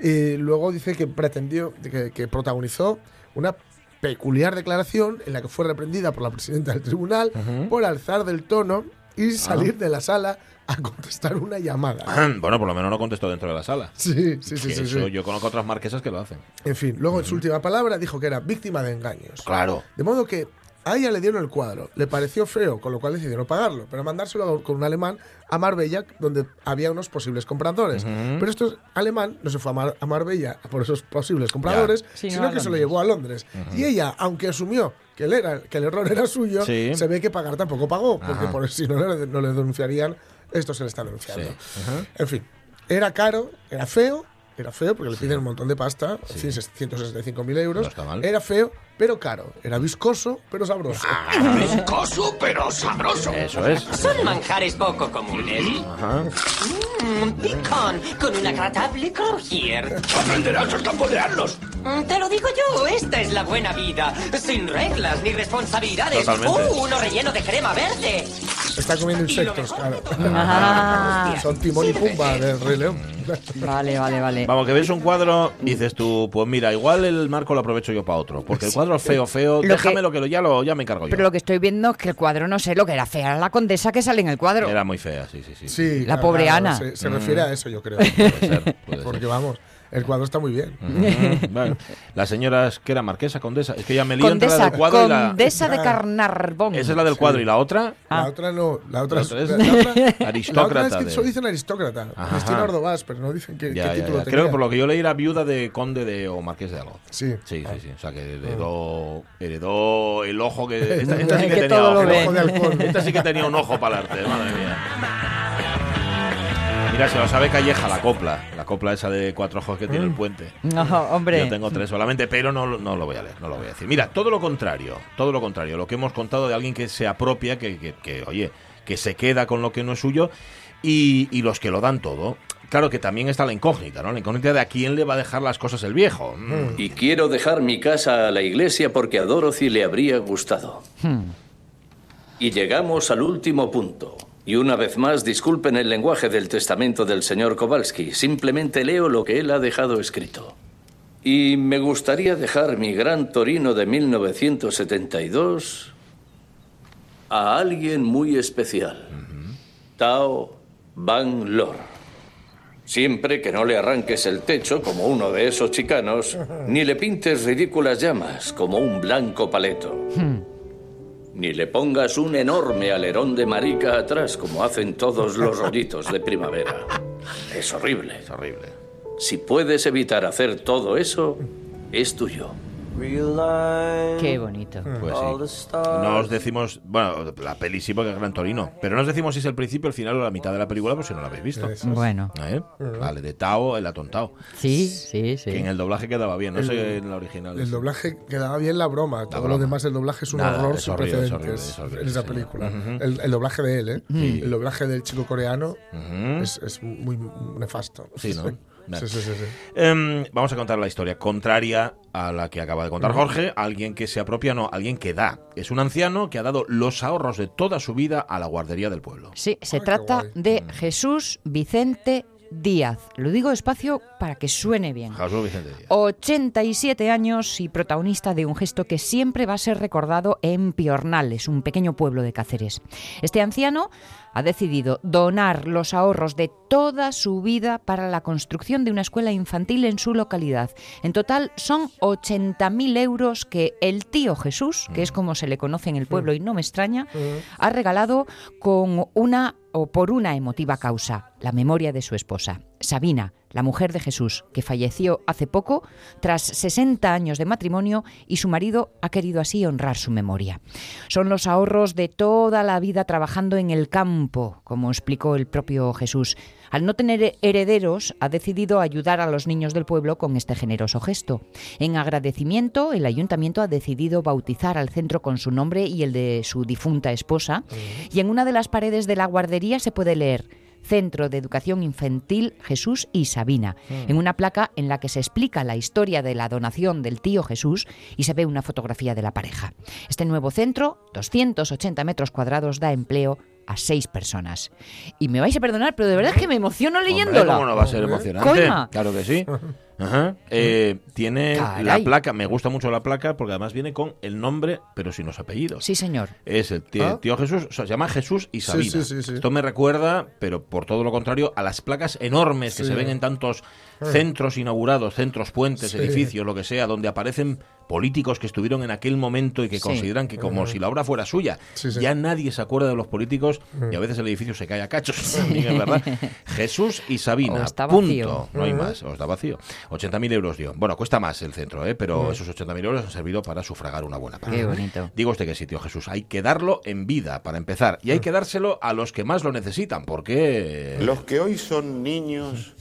Y luego dice que pretendió, que, que protagonizó una peculiar declaración en la que fue reprendida por la presidenta del tribunal por alzar del tono y Ah. salir de la sala a contestar una llamada. Bueno, por lo menos no contestó dentro de la sala. Sí, sí, sí, sí, eso sí. yo conozco otras marquesas que lo hacen. En fin, luego en su última palabra dijo que era víctima de engaños. Claro. De modo que a ella le dieron el cuadro, le pareció feo, con lo cual decidió no pagarlo, pero mandárselo con un alemán a Marbella, donde había unos posibles compradores. Pero este alemán no se fue a, Mar- a Marbella por esos posibles compradores, Sino que se lo llevó a Londres. Y ella, aunque asumió que el, era, que el error era suyo, Sí. se ve que pagar tampoco pagó, porque Ajá. por si no no le denunciarían, esto se le está. Sí. Ajá. En fin, era caro, era feo, era feo porque le piden un montón de pasta, 165.000 euros. No está mal. Era feo, pero caro. Era viscoso, pero sabroso. Viscoso pero sabroso. Eso es. Son manjares poco comunes. Ajá. Mm, picón con un agradable crujier. Aprenderás a saborearlos. Mm, Te lo digo yo, esta es la buena vida. Sin reglas ni responsabilidades. Totalmente. ¡Uh, uno relleno de crema verde! Está comiendo insectos, claro. Ah, Son Timón y Pumba del Rey León. Vale, vale, vale. Vamos, que ves un cuadro y dices tú, pues mira, igual el marco lo aprovecho yo para otro. Porque el cuadro es feo, feo. Lo déjame que- lo que lo, ya, lo, ya me encargo yo. Pero lo que estoy viendo es que el cuadro no sé lo que era fea, era la condesa que sale en el cuadro. Era muy fea, sí, sí, sí. Sí, La claro, pobre claro, Ana. Se, se refiere a eso, yo creo. Puede ser, puede Porque ser. vamos, el cuadro está muy bien. Ujú, bueno. La señora es que era marquesa, condesa. Es que ya me lío entre la Condesa, del cuadro y la. condesa de Ah. Carnarvón. Esa es la del cuadro y la otra. Ah. La otra no, la otra La es, otra es la otra- aristócrata La otra es que de- solo dicen aristócrata. Ajá. Cristina Ordovás, pero no dicen qué, Ya, qué ya, título ya. tenía. Creo que por lo que yo leí era viuda de conde de o marqués de algo. Sí. Sí, sí, sí. O sea que Ah. heredó, heredó el ojo que. Esta, esta sí que, Que tenía ojo. Esta sí que tenía un ojo para el arte, madre mía. Mira, se lo sabe Calleja, la copla. La copla esa de cuatro ojos que Mm. tiene el puente. No, hombre. Yo tengo tres solamente, pero no, lo- no lo voy a leer, no lo voy a decir. Mira, todo lo contrario, todo lo contrario. Lo que hemos contado de alguien que se apropia, que, que- que, oye, que se queda con lo que no es suyo y, y los que lo dan todo. Claro que también está la incógnita, ¿no? La incógnita de a quién le va a dejar las cosas el viejo. Mm. Y quiero dejar mi casa a la iglesia porque a Dorothy le habría gustado. Y llegamos al último punto. Y una vez más, disculpen el lenguaje del testamento del señor Kowalski. Simplemente leo lo que él ha dejado escrito. Y me gustaría dejar mi gran Torino de 1972 a alguien muy especial. Tao Van Lor. Siempre que no le arranques el techo como uno de esos chicanos, ni le pintes ridículas llamas como un blanco paleto. Ni le pongas un enorme alerón de marica atrás como hacen todos los rollitos de primavera. Es horrible. Es horrible. Si puedes evitar hacer todo eso, es tuyo. Qué bonito. Pues sí. No os decimos, bueno, la peli sí porque es Gran Torino, pero no os decimos si es el principio, el final o la mitad de la película, pues si no la habéis visto. Eso. Bueno, ¿Eh? Vale, de Tao, el atontao. sí, sí, Que en sí. el doblaje quedaba bien, no sé en la original. El doblaje quedaba bien la broma. Todo broma. lo demás, el doblaje es un Nada, horror es sin horrible, es es esa sí. película. el, el doblaje de él, ¿eh? Sí. El doblaje del chico coreano Ujú. es, es muy nefasto. Sí, ¿no? Sí, sí, sí. sí. Em, vamos a contar la historia contraria a la que acaba de contar Jorge. Alguien que se apropia, no, alguien que da. Es un anciano que ha dado los ahorros de toda su vida a la guardería del pueblo. Sí, se Ay, trata de Jesús Vicente Díaz. Lo digo despacio para que suene bien. Jesús Vicente Díaz. 87 años y protagonista de un gesto que siempre va a ser recordado en Piornales, un pequeño pueblo de Cáceres. Este anciano ha decidido donar los ahorros de toda su vida para la construcción de una escuela infantil en su localidad. En total son 80.000 euros que el tío Jesús, que es como se le conoce en el pueblo y no me extraña, ha regalado con una o por una emotiva causa, la memoria de su esposa, Sabina, la mujer de Jesús, que falleció hace poco tras 60 años de matrimonio y su marido ha querido así honrar su memoria. Son los ahorros de toda la vida trabajando en el campo, como explicó el propio Jesús. Al no tener herederos, ha decidido ayudar a los niños del pueblo con este generoso gesto. En agradecimiento, el ayuntamiento ha decidido bautizar al centro con su nombre y el de su difunta esposa, y en una de las paredes de la guardería se puede leer Centro de Educación Infantil Jesús y Sabina, en una placa en la que se explica la historia de la donación del tío Jesús y se ve una fotografía de la pareja. Este nuevo centro, 280 metros cuadrados, da empleo a seis personas. Y me vais a perdonar, pero de verdad es que me emociono Hombre, leyéndola. ¿Cómo no va a ser emocionante? Coña. Claro que sí. Ajá. Eh, tiene la placa, me gusta mucho la placa porque además viene con el nombre, pero sin los apellidos. Sí, señor. Es el tío, ¿Ah? tío Jesús, o sea, se llama Jesús y Sabina. sí, sí, sí. Esto me recuerda, pero por todo lo contrario, a las placas enormes que se ven en tantos centros inaugurados, centros, puentes, Sí. edificios, lo que sea, donde aparecen políticos que estuvieron en aquel momento y que Sí. consideran que como si la obra fuera suya. Sí, sí. Ya nadie se acuerda de los políticos y a veces el edificio se cae a cachos. También es verdad. Jesús y Sabina. Punto. No hay más. O está vacío. 80.000 euros dio. Bueno, cuesta más el centro, ¿eh? pero esos 80.000 euros han servido para sufragar una buena parte. Qué bonito. Digo usted que sí, tío Jesús. Hay que darlo en vida, para empezar. Y hay que dárselo a los que más lo necesitan, porque... Los que hoy son niños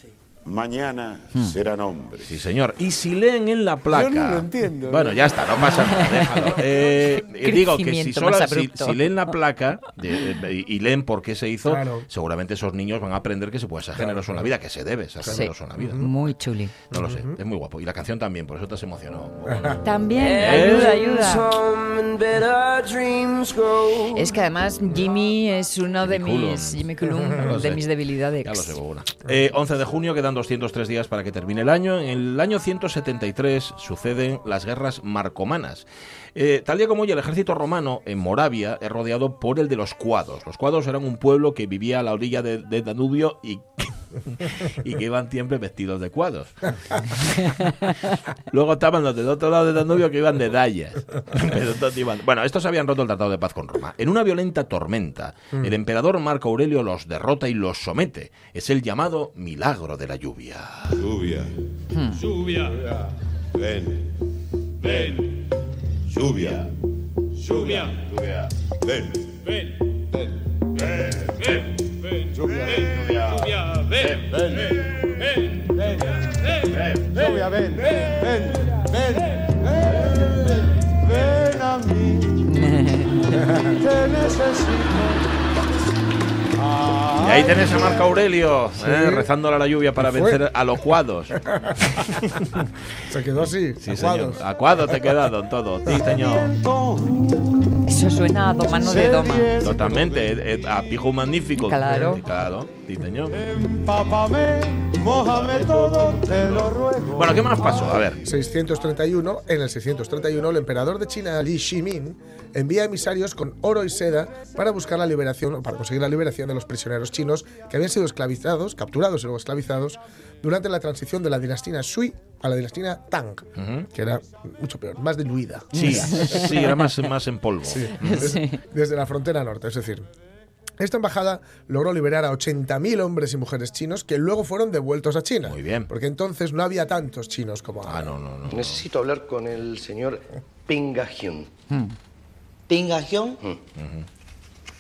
mañana Hmm. serán hombres. Sí, señor. Y si leen en la placa. Yo no lo entiendo, Bueno, ¿no? ya está, no pasa nada, déjalo. Eh, digo que si, más si, si leen la placa de- eh, y leen por qué se hizo, Claro. seguramente esos niños van a aprender que se puede ser generoso en la vida, que se debe ser Sí. generoso en la vida. ¿no? Muy chuli. No lo sé, es muy guapo. Y la canción también, por eso te has emocionado. También, Eh. ayuda, ayuda. Es que además Jimmy es uno de Jimmy Cullum. mis Jimmy lo de sé. mis debilidades. Ya lo sé. Eh, 11 de junio, quedan 203 días para que termine el año. En el año 173 suceden las guerras marcomanas. Eh, tal día como hoy, el ejército romano en Moravia es rodeado por el de los cuados. Los cuados eran un pueblo que vivía a la orilla de, de Danubio y, y que iban siempre vestidos de cuados. Luego estaban los del otro lado de Danubio que iban de dallas. Pero todos iban- Bueno, estos habían roto el tratado de paz con Roma. En una violenta tormenta, el emperador Marco Aurelio los derrota y los somete. Es el llamado milagro de la lluvia. Lluvia. Lluvia. Ven. Ven. Lluvia. Lluvia. Lluvia. Ven. Ven. Ven. Ven. Ven. Lluvia. Lluvia. Ven. Ven. Ven. Ven. Ven. Ven. Ven. Ven. Ven. Ven a mí. Te necesito. Y ahí tenés a Marco Aurelio eh, rezándole a la lluvia para vencer a los cuados. Se quedó así, Sí, aguados. señor. A cuadros te he quedado en todo. Sí, señor. Eso suena a domano de doma. Totalmente. eh, a pijo magnífico. Claro. Claro. Sí, señor. Empápame, mójame todo, te lo ruego. Bueno, ¿qué más pasó? A ver. 631, en el 631, el emperador de China, Li Shimin, envía emisarios con oro y seda para buscar la liberación, o para conseguir la liberación de los prisioneros chinos que habían sido esclavizados, capturados y luego esclavizados durante la transición de la dinastía Sui a la dinastía Tang, que era mucho peor, más diluida. Sí, sí, era más, más en polvo. Desde, desde la frontera norte, es decir. Esta embajada logró liberar a 80.000 hombres y mujeres chinos que luego fueron devueltos a China. Muy bien. Porque entonces no había tantos chinos como ahora. Ah, no, no, no. Necesito hablar con el señor Pinga Hyun. Pingajión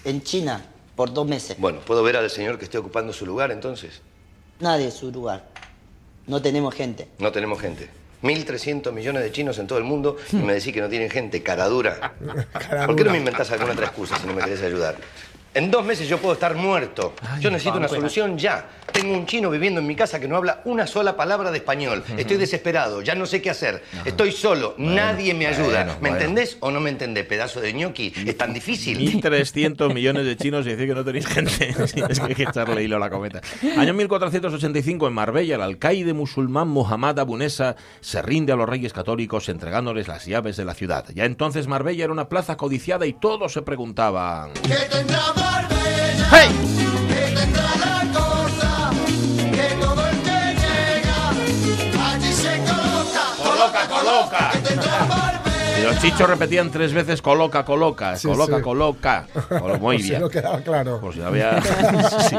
en China por dos meses. Bueno, ¿puedo ver al señor que esté ocupando su lugar entonces? Nadie su lugar. No tenemos gente. No tenemos gente. 1.300 millones de chinos en todo el mundo y me decís que no tienen gente, cara dura. ¿Por qué no me inventás alguna otra excusa si no me querés ayudar? En dos meses yo puedo estar muerto. Yo necesito una solución ya. Tengo un chino viviendo en mi casa que no habla una sola palabra de español. Estoy desesperado, ya no sé qué hacer. Estoy solo, nadie me ayuda. bueno, ¿Me bueno. entendés o no me entendés, pedazo de ñoqui? Es tan difícil. 1.300 millones de chinos y decir que no tenéis gente. Es que hay que echarle hilo a la cometa. Año 1485 en Marbella, el alcaide musulmán Muhammad Abunesa se rinde a los reyes católicos entregándoles las llaves de la ciudad. Ya entonces Marbella era una plaza codiciada y todos se preguntaban... ¡Hey! ¡Coloca, coloca! Y los chichos repetían tres veces coloca, coloca, Sí, coloca, sí. coloca. Colo- Muy Por si bien. no quedaba claro. Por si no había. sí.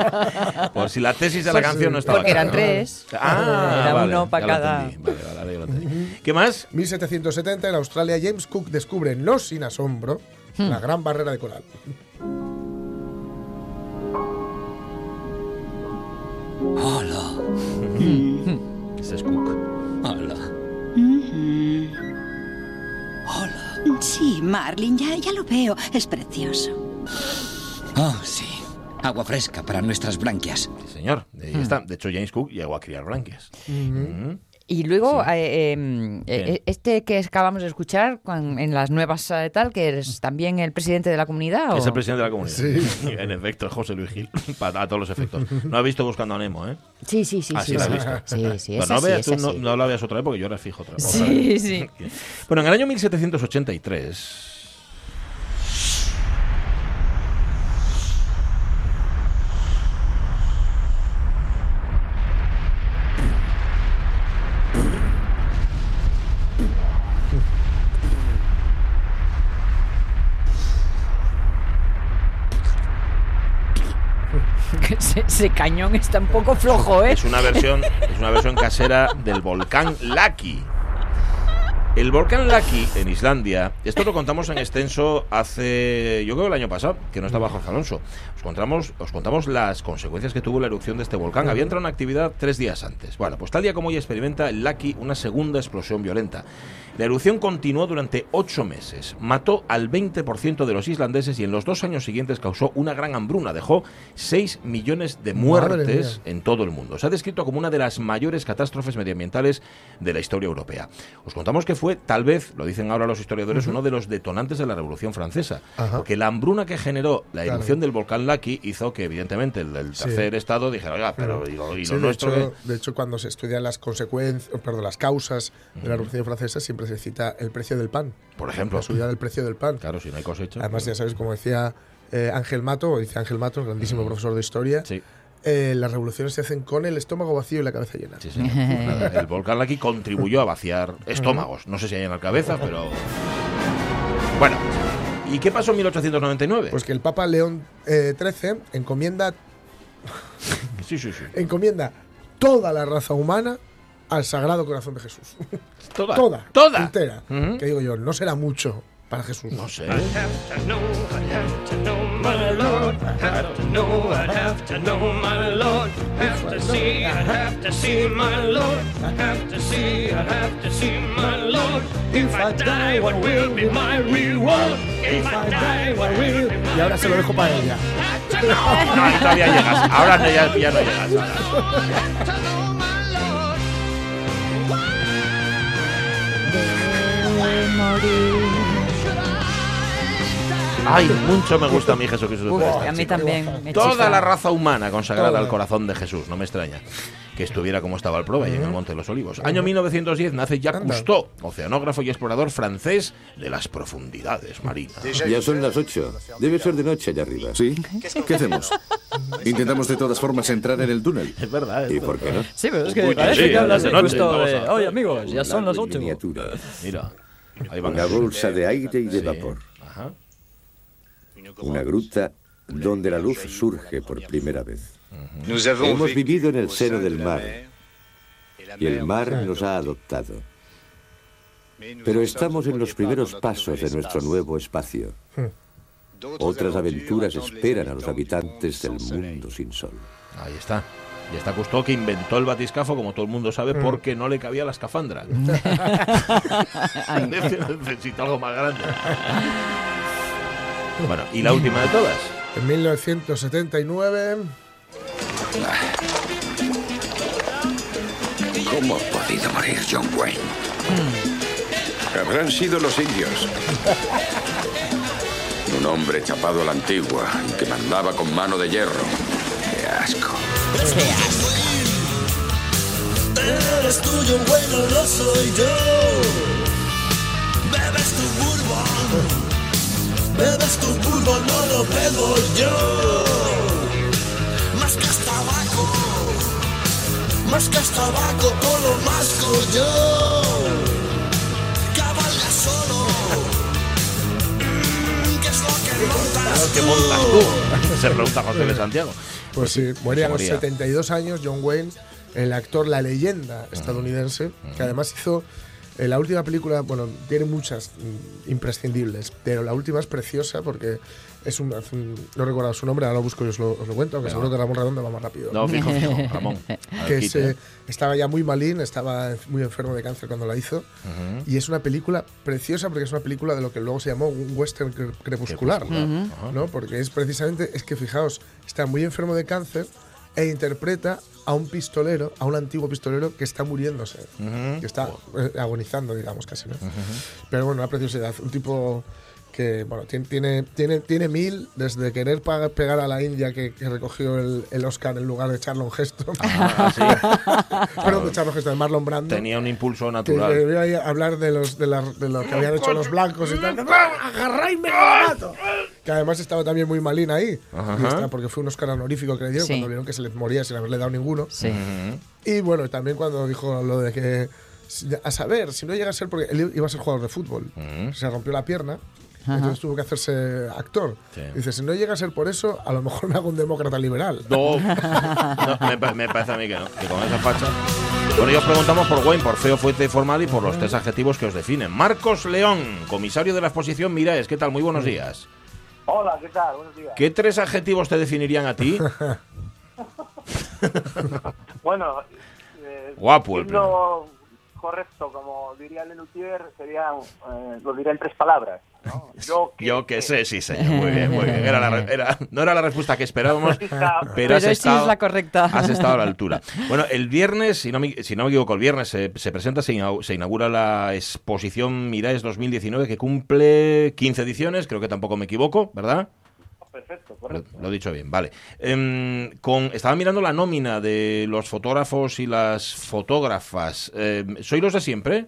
Por si la tesis de la canción no estaba Porque eran clara. tres. Ah, Era vale, uno pa' ya lo cada-. Vale, vale, lo entendí. ¿Qué más? 1770 en Australia, James Cook descubre, no sin asombro, Hmm. la gran barrera de coral. Ese es Cook. Hola. Hola. Sí, Marlin, ya, ya lo veo. Es precioso. Oh, sí. Agua fresca para nuestras branquias. Sí, señor. Ahí Hmm. está. De hecho, James Cook llegó a criar branquias. Mm. Y luego, eh, eh, eh, este que acabamos de escuchar con- en las nuevas eh, tal, que es también el presidente de la comunidad. Es ¿o? el presidente de la comunidad. En efecto, es José Luis Gil. Para a todos los efectos. No ha visto buscando a Nemo, ¿eh? Sí, sí, sí. Ah, sí, la sí. has visto. Sí, es no, así, veas es tú, no, así. no la veas otra vez porque yo la fijo otra vez. Sí, sí. Bueno, en el año 1783. Ese, cañón está un poco flojo, ¿eh? Es una versión, es una versión casera del volcán Laki. El volcán Laki en Islandia, esto lo contamos en extenso hace, yo creo el año pasado, que no estaba Jorge Alonso. Os contamos, os contamos las consecuencias que tuvo la erupción de este volcán. Había entrado en actividad tres días antes. Bueno, pues tal día como hoy experimenta el Laki una segunda explosión violenta. La erupción continuó durante ocho meses, mató al 20% de los islandeses y en los dos años siguientes causó una gran hambruna. Dejó 6 millones de muertes en todo el mundo. Se ha descrito como una de las mayores catástrofes medioambientales de la historia europea. Os contamos que fue, tal vez, lo dicen ahora los historiadores, uno de los detonantes de la Revolución Francesa. Ajá. Porque la hambruna que generó la Claro. erupción del volcán Laki hizo que, evidentemente, el, el Sí. tercer estado dijera, oiga, pero ¿y lo, y Sí, lo de, nuestro hecho, qué?". de hecho, cuando se estudian las consecuencias, perdón, las causas de la Revolución Francesa, siempre se cita el precio del pan. Por ejemplo. La subida del precio del pan. Claro, si no hay cosecha. Además, ya sabes, como decía eh, Ángel Mato, o dice Ángel Mato, grandísimo profesor de historia, Sí. Eh, las revoluciones se hacen con el estómago vacío y la cabeza llena. Sí, señor. Pues nada, el volcán Laki contribuyó a vaciar estómagos. No sé si hay en la cabeza, pero. Bueno, ¿y qué pasó en 1899? Pues que el Papa León eh, XIII encomienda, sí, sí, sí. encomienda toda la raza humana al Sagrado Corazón de Jesús. Toda. Toda. Toda. Entera. Que digo yo, no será mucho para Jesús. No sé. My Lord. I have to know, I have to know, my Lord. Have to see, I have to see, my Lord. I have to see, I have to see, my Lord. If I die, what will be my reward? If I die, what will be Y ahora se lo dejo para ella. No, todavía llegas. Ahora no, ya, ya no llegas. Ay, mucho me gusta a mí Jesucristo. Uf, a mí también. me Toda la raza humana consagrada al corazón de Jesús, no me extraña que estuviera como estaba el Proba, ahí en el Monte de los Olivos. Año 1910 nace Jacques Anda. Cousteau, oceanógrafo y explorador francés de las profundidades marinas. Ya son las ocho. Debe ser de noche allá arriba. ¿Sí? ¿Qué hacemos? Intentamos de todas formas entrar en el túnel. Es verdad. ¿Y por qué no? Sí, pero es que Uy, parece sí, que hablas de noche, Oye, amigos, ya son las Largo en ocho. miniatura. Mira, ahí van. Una bolsa de aire y de Sí. vapor. Una gruta donde la luz surge por primera vez. Hemos vivido en el seno del mar y el mar nos ha adoptado. Pero estamos en los primeros pasos de nuestro nuevo espacio. Otras aventuras esperan a los habitantes del mundo sin sol. Ahí está. Y está Cousteau que inventó el batiscafo, como todo el mundo sabe, porque no le cabía la escafandra. Necesita algo más grande. Bueno, y la última de todas. En 1979, ¿Cómo ha podido morir John Wayne? Habrán sido los indios. Un hombre chapado a la antigua y que mandaba con mano de hierro. ¡Qué asco! Eres tuyo, bueno, no soy yo. Bebes tu bourbon. Bebes tu bourbon, no lo bebo yo. Más que tabaco. Más que tabaco, todo masco yo. Cabalga solo. Mm, ¿Qué es lo que montas ¿Qué montas tú? Se pregunta José de Santiago. pues sí, moría a los moría. 72 años John Wayne, el actor, la leyenda estadounidense, que además hizo eh, la última película, bueno, tiene muchas mm, imprescindibles, pero la última es preciosa porque es un, hace un- no recuerdo su nombre, ahora lo busco y os lo, os lo cuento, aunque seguro que Ramón Redondo va más rápido. No, fijo, fijo, Ramón. Que quita. se- estaba ya muy malín, estaba muy enfermo de cáncer cuando la hizo. Ujú. Y es una película preciosa porque es una película de lo que luego se llamó un western cre- crepuscular. Crepuscular, ¿no? Ujú. ¿no? Porque es precisamente, es que fijaos, está muy enfermo de cáncer e interpreta a un pistolero, a un antiguo pistolero que está muriéndose, que está eh, agonizando, digamos, casi. ¿no? Pero bueno, una preciosidad. Un tipo que bueno, tiene, tiene, tiene, tiene mil, desde querer pegar a la India que, que recogió el, el Oscar en lugar de Charlon Heston. Perdón, de Charlon Heston, de Marlon Brando. Tenía un impulso Que natural. debería ahí hablar de los de, la- de lo que habían hecho los blancos y tal. ¡Agarráisme que la mato! Que además estaba también muy malín ahí. Está, porque fue un Oscar honorífico que le dieron Sí. cuando vieron que se les moría sin haberle dado ninguno. Sí. Y bueno, también cuando dijo lo de que. A saber, si no llega a ser porque él iba a ser jugador de fútbol, Ujú. se rompió la pierna, Ajá. entonces tuvo que hacerse actor. Sí. Dice, si no llega a ser por eso, a lo mejor me hago un demócrata liberal. No, no, me, pa- me parece a mí que no. Que con esa facha. Bueno, y os preguntamos por Wayne, por feo, fuerte, formal y por los tres adjetivos que os definen. Marcos León, comisario de la exposición Miraes, ¿qué tal? Muy buenos días. Hola, ¿qué tal? Buenos días. ¿Qué tres adjetivos te definirían a ti? Bueno, eh, Guapo el correcto, como diría Lenutier, sería, eh, lo diré en tres palabras. ¿No? Yo que Yo qué sé, sí, señor. Muy bien, muy bien. Era la era- no era la respuesta que esperábamos, pero, Pero has sí es estado, la correcta. Has estado a la altura. Bueno, el viernes, si no me, si no me equivoco, el viernes se, se presenta, se, inau- se inaugura la exposición Miraes 2019, que cumple 15 ediciones, creo que tampoco me equivoco, ¿verdad? Perfecto, Lo, correcto. lo he dicho bien, vale. Em, con, estaba mirando la nómina de los fotógrafos y las fotógrafas. Em, ¿Soy los de siempre?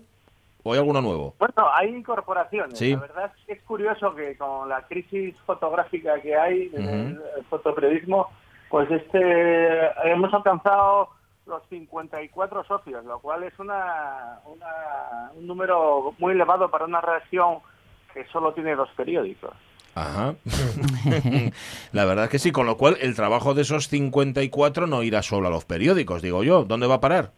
¿O hay alguno nuevo? Bueno, hay incorporaciones. Sí. La verdad es que es curioso que con la crisis fotográfica que hay Ujú. el fotoperiodismo, pues este hemos alcanzado los 54 socios, lo cual es una, una- un número muy elevado para una redacción que solo tiene dos periódicos. Ajá. la verdad es que sí, con lo cual el trabajo de esos 54 no irá solo a los periódicos, digo yo. ¿Dónde va a parar?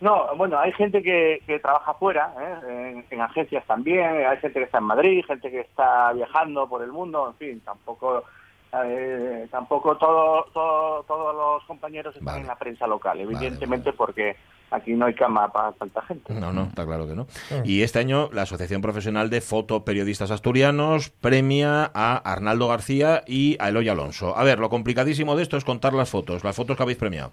No, bueno, hay gente que, que trabaja fuera, ¿eh? en, en agencias también, hay gente que está en Madrid, gente que está viajando por el mundo, en fin, tampoco eh, tampoco todo, todo- todos los compañeros están en la prensa local, evidentemente porque aquí no hay cama para tanta gente. No, no, está claro que no. Y este año la Asociación Profesional de Fotoperiodistas Asturianos premia a Arnaldo García y a Eloy Alonso. A ver, lo complicadísimo de esto es contar las fotos, las fotos que habéis premiado.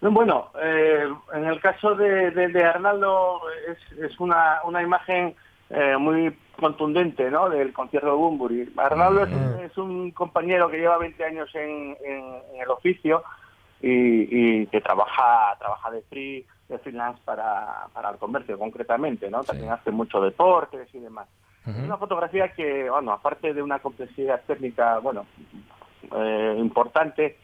Bueno, eh, en el caso de, de- de Arnaldo es, es una, una imagen eh, muy contundente ¿no? del concierto de Bunbury. Arnaldo es, un, es un compañero que lleva 20 años en, en- en el oficio y, y que trabaja trabaja de free de freelance para, para el comercio concretamente, ¿no? También hace mucho deportes y demás. Es una fotografía que, bueno, aparte de una complejidad técnica, bueno, eh, importante,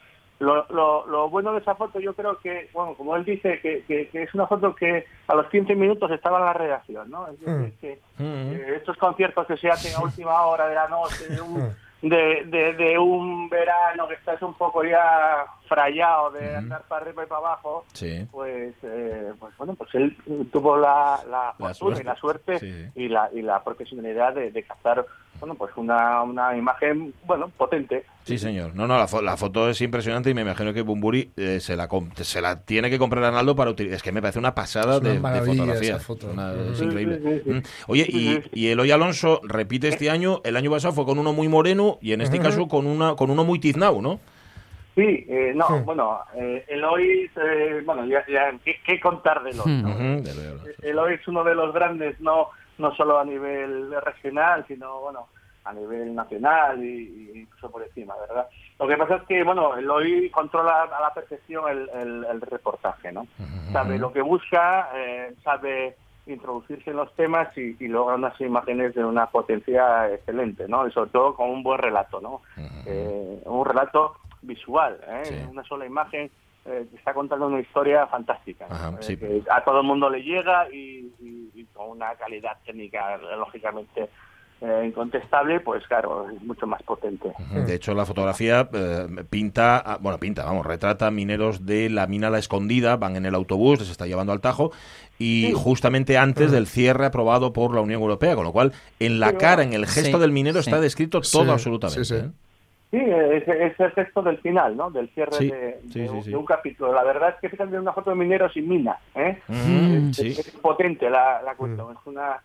lo, lo, lo bueno de esa foto yo creo que, bueno, como él dice, que, que- que es una foto que a los 15 minutos estaba en la redacción, ¿no? Es decir, que, que estos conciertos que se hacen a última hora de la noche, de un, de, de- de un verano que estás un poco ya frayado de andar para arriba y para abajo, Sí. pues, eh, pues bueno, pues él tuvo la, la La fortuna suerte. y la suerte Sí. y la y la profesionalidad de, de captar, bueno, pues una, una imagen, bueno, potente. Sí, señor. No, no, la, fo- la foto es impresionante y me imagino que Bumburi eh, se, la com- se la tiene que comprar Arnaldo para utilizar. Es que me parece una pasada Es una de, fotografía. esa foto. Una- es increíble. sí, sí. Mm. Oye, y, y Eloy Alonso repite este año, el año pasado fue con uno muy moreno y en este caso con una con uno muy tiznao, ¿no? Sí, eh, no, bueno, eh, Eloy, eh, bueno, ya, ya ¿qué, qué contar de Eloy? no? De Alonso. Eloy es uno de los grandes, no no solo a nivel regional, sino, bueno, a nivel nacional y, y incluso por encima, ¿verdad? Lo que pasa es que, bueno, Eloy controla a la perfección el, el- el reportaje, ¿no? Sabe lo que busca, eh, sabe introducirse en los temas y, y logra unas imágenes de una potencia excelente, ¿no? Y sobre todo con un buen relato, ¿no? Eh, un relato visual, ¿eh? Una sola imagen eh, está contando una historia fantástica. Eh, sí. que a todo el mundo le llega y, y- y con una calidad técnica, lógicamente, eh, incontestable, pues claro, es mucho más potente. De hecho, la fotografía eh, pinta, ah, bueno, pinta, vamos, retrata mineros de la mina La Escondida, van en el autobús, les está llevando al Tajo, y justamente antes del cierre aprobado por la Unión Europea, con lo cual, en la Sí, cara, en el gesto Sí, del minero, sí. está descrito Sí, todo absolutamente. sí, sí. ¿eh? Sí, es, es el gesto del final, ¿no? Del cierre Sí, de, sí, de sí, un- sí. de un capítulo. La verdad es que fíjate una foto de mineros sin mina, ¿eh? Mm, es, sí. es potente la, la cuestión. Es una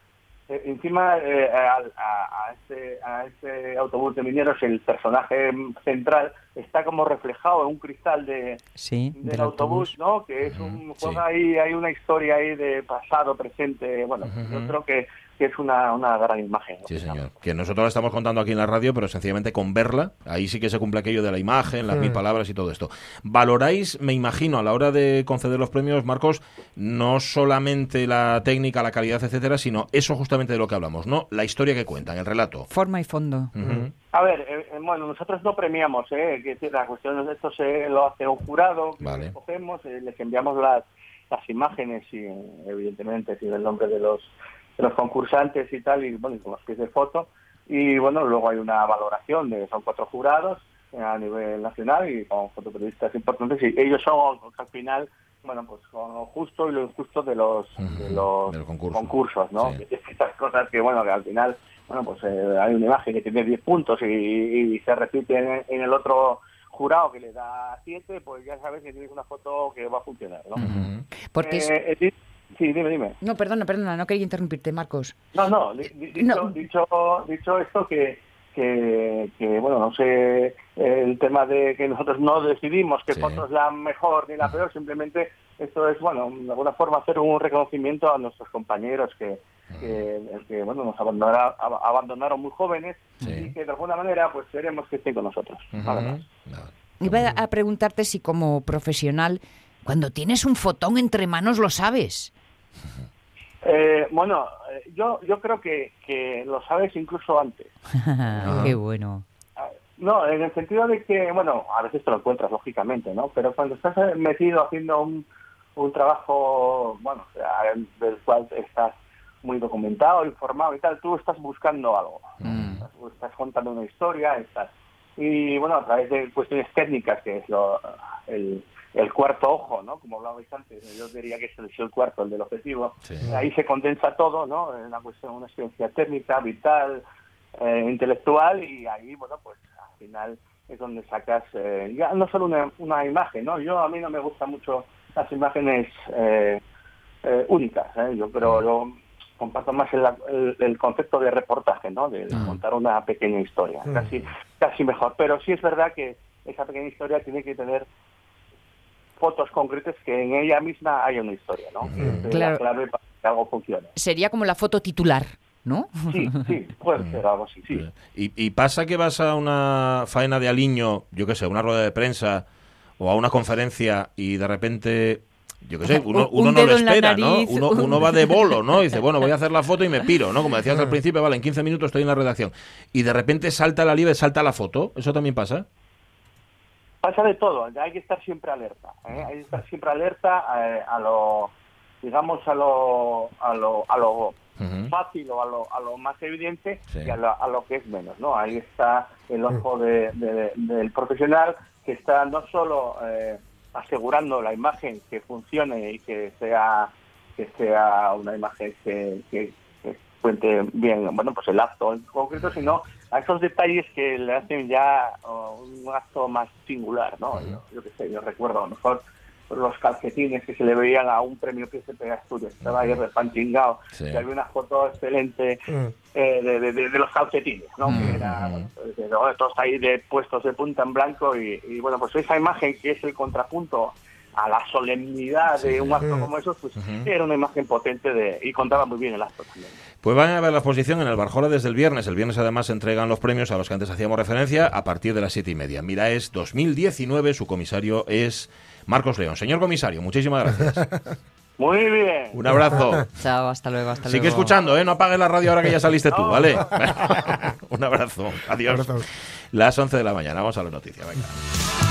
eh, encima eh, al- a, a este, a este autobús de mineros el personaje central está como reflejado en un cristal de, Sí, del, del autobús, ¿no? Que es un juega ahí, hay una historia ahí de pasado, presente. Bueno, yo creo que, que es una, una gran imagen. ¿no? Sí, señor. Que nosotros la estamos contando aquí en la radio, pero sencillamente con verla, ahí sí que se cumple aquello de la imagen, las mil palabras y todo esto. Valoráis, me imagino, a la hora de conceder los premios, Marcos, no solamente la técnica, la calidad, etcétera, sino eso justamente de lo que hablamos, ¿no? La historia que cuentan, el relato. Forma y fondo. A ver, eh, eh, bueno, nosotros no premiamos, ¿eh? La cuestión de esto se lo hace un jurado, que Vale. escogemos, eh, les enviamos las, las imágenes y evidentemente sin el nombre de los, los concursantes y tal, y bueno, y con los pies de foto. Y bueno, luego hay una valoración de, son cuatro jurados eh, a nivel nacional y con fotoperiodistas importantes y ellos son al final bueno, pues con lo justo y lo injusto de los, de los del concurso. concursos, ¿no? Estas cosas que, bueno, que al final, bueno, pues eh, hay una imagen que tiene 10 puntos y, y se repite en, en el otro jurado que le da 7, pues ya sabes que tienes una foto que va a funcionar, ¿no? Porque Eh, eh, sí, dime, dime. No, perdona, perdona, no quería interrumpirte, Marcos. No, no, di- di- dicho, dicho, esto que, que, que, bueno, no sé el tema de que nosotros no decidimos qué foto es la mejor ni la peor, simplemente esto es, bueno, de alguna forma hacer un reconocimiento a nuestros compañeros que, que, que, bueno, nos abandonaron, ab- abandonaron muy jóvenes y que de alguna manera pues queremos que estén con nosotros. nada más. Iba a preguntarte si como profesional, cuando tienes un fotón entre manos, lo sabes. Eh, bueno, eh, yo, yo creo que, que lo sabes incluso antes. Qué bueno. No, en el sentido de que, bueno, a veces te lo encuentras, lógicamente, ¿no? Pero cuando estás eh, metido haciendo un, un trabajo, bueno, del cual estás muy documentado, informado y tal, tú estás buscando algo. Estás, estás contando una historia, estás... Y, bueno, a través de cuestiones técnicas, que es lo, el, el cuarto ojo, ¿no? Como hablabais antes, yo diría que es el, es el cuarto, el del objetivo. Ahí se condensa todo, ¿no? En una cuestión, una experiencia técnica, vital, eh, intelectual y ahí, bueno, pues al final es donde sacas eh, ya no solo una, una imagen, ¿no? Yo a mí no me gustan mucho las imágenes eh, eh, únicas, ¿eh? Yo pero yo comparto más el, el- el concepto de reportaje, ¿no? De contar una pequeña historia, Mm. casi casi mejor. Pero sí es verdad que esa pequeña historia tiene que tener fotos concretas que en ella misma haya una historia, ¿no? Que es Claro. la clave para que algo funcione. Sería como la foto titular, ¿no? Sí, sí, puede ser algo así, sí. ¿Y, y pasa que vas a una faena de aliño, yo qué sé, una rueda de prensa o a una conferencia y de repente, yo qué sé, uno, Un uno no lo espera, ¿no? Uno, un- uno va de bolo, ¿no? Y dice, bueno, voy a hacer la foto y me piro, ¿no? Como decías al principio, vale, en 15 minutos estoy en la redacción. Y de repente salta la liebre, salta la foto. ¿Eso también pasa? Pasa de todo, hay que estar siempre alerta, ¿eh? hay que estar siempre alerta eh, a lo, digamos, a lo, a lo, a lo fácil o a lo, a lo más evidente y a lo, a lo que es menos, ¿no? Ahí está el ojo de- de- del profesional que está no solo eh, asegurando la imagen que funcione y que sea que sea una imagen que, que, que cuente bien, bueno, pues el acto en concreto, sino a esos detalles que le hacen ya oh, un acto más singular, ¿no? Yo, yo qué sé, yo recuerdo a lo mejor los calcetines que se le veían a un premio Príncipe de Asturias, estaba ahí repanchingado, Sí. y había una foto excelente eh, de, de- de- de los calcetines, ¿no? Que era, de- todos ahí de puestos de punta en blanco y, y, bueno, pues esa imagen que es el contrapunto a la solemnidad de un acto como eso, pues era una imagen potente de, y contaba muy bien el acto también. Pues van a ver la exposición en el Barjola desde el viernes. El viernes además se entregan los premios a los que antes hacíamos referencia a partir de las siete y media. Mira, es 2019, su comisario es Marcos León. Señor comisario, muchísimas gracias. Muy bien. Un abrazo. Chao, hasta luego, hasta Sigue luego. escuchando, ¿eh? No apagues la radio ahora que ya saliste tú. ¿vale? Un abrazo. Adiós. Abrazo. Las 11 de la mañana. Vamos a la noticia, venga.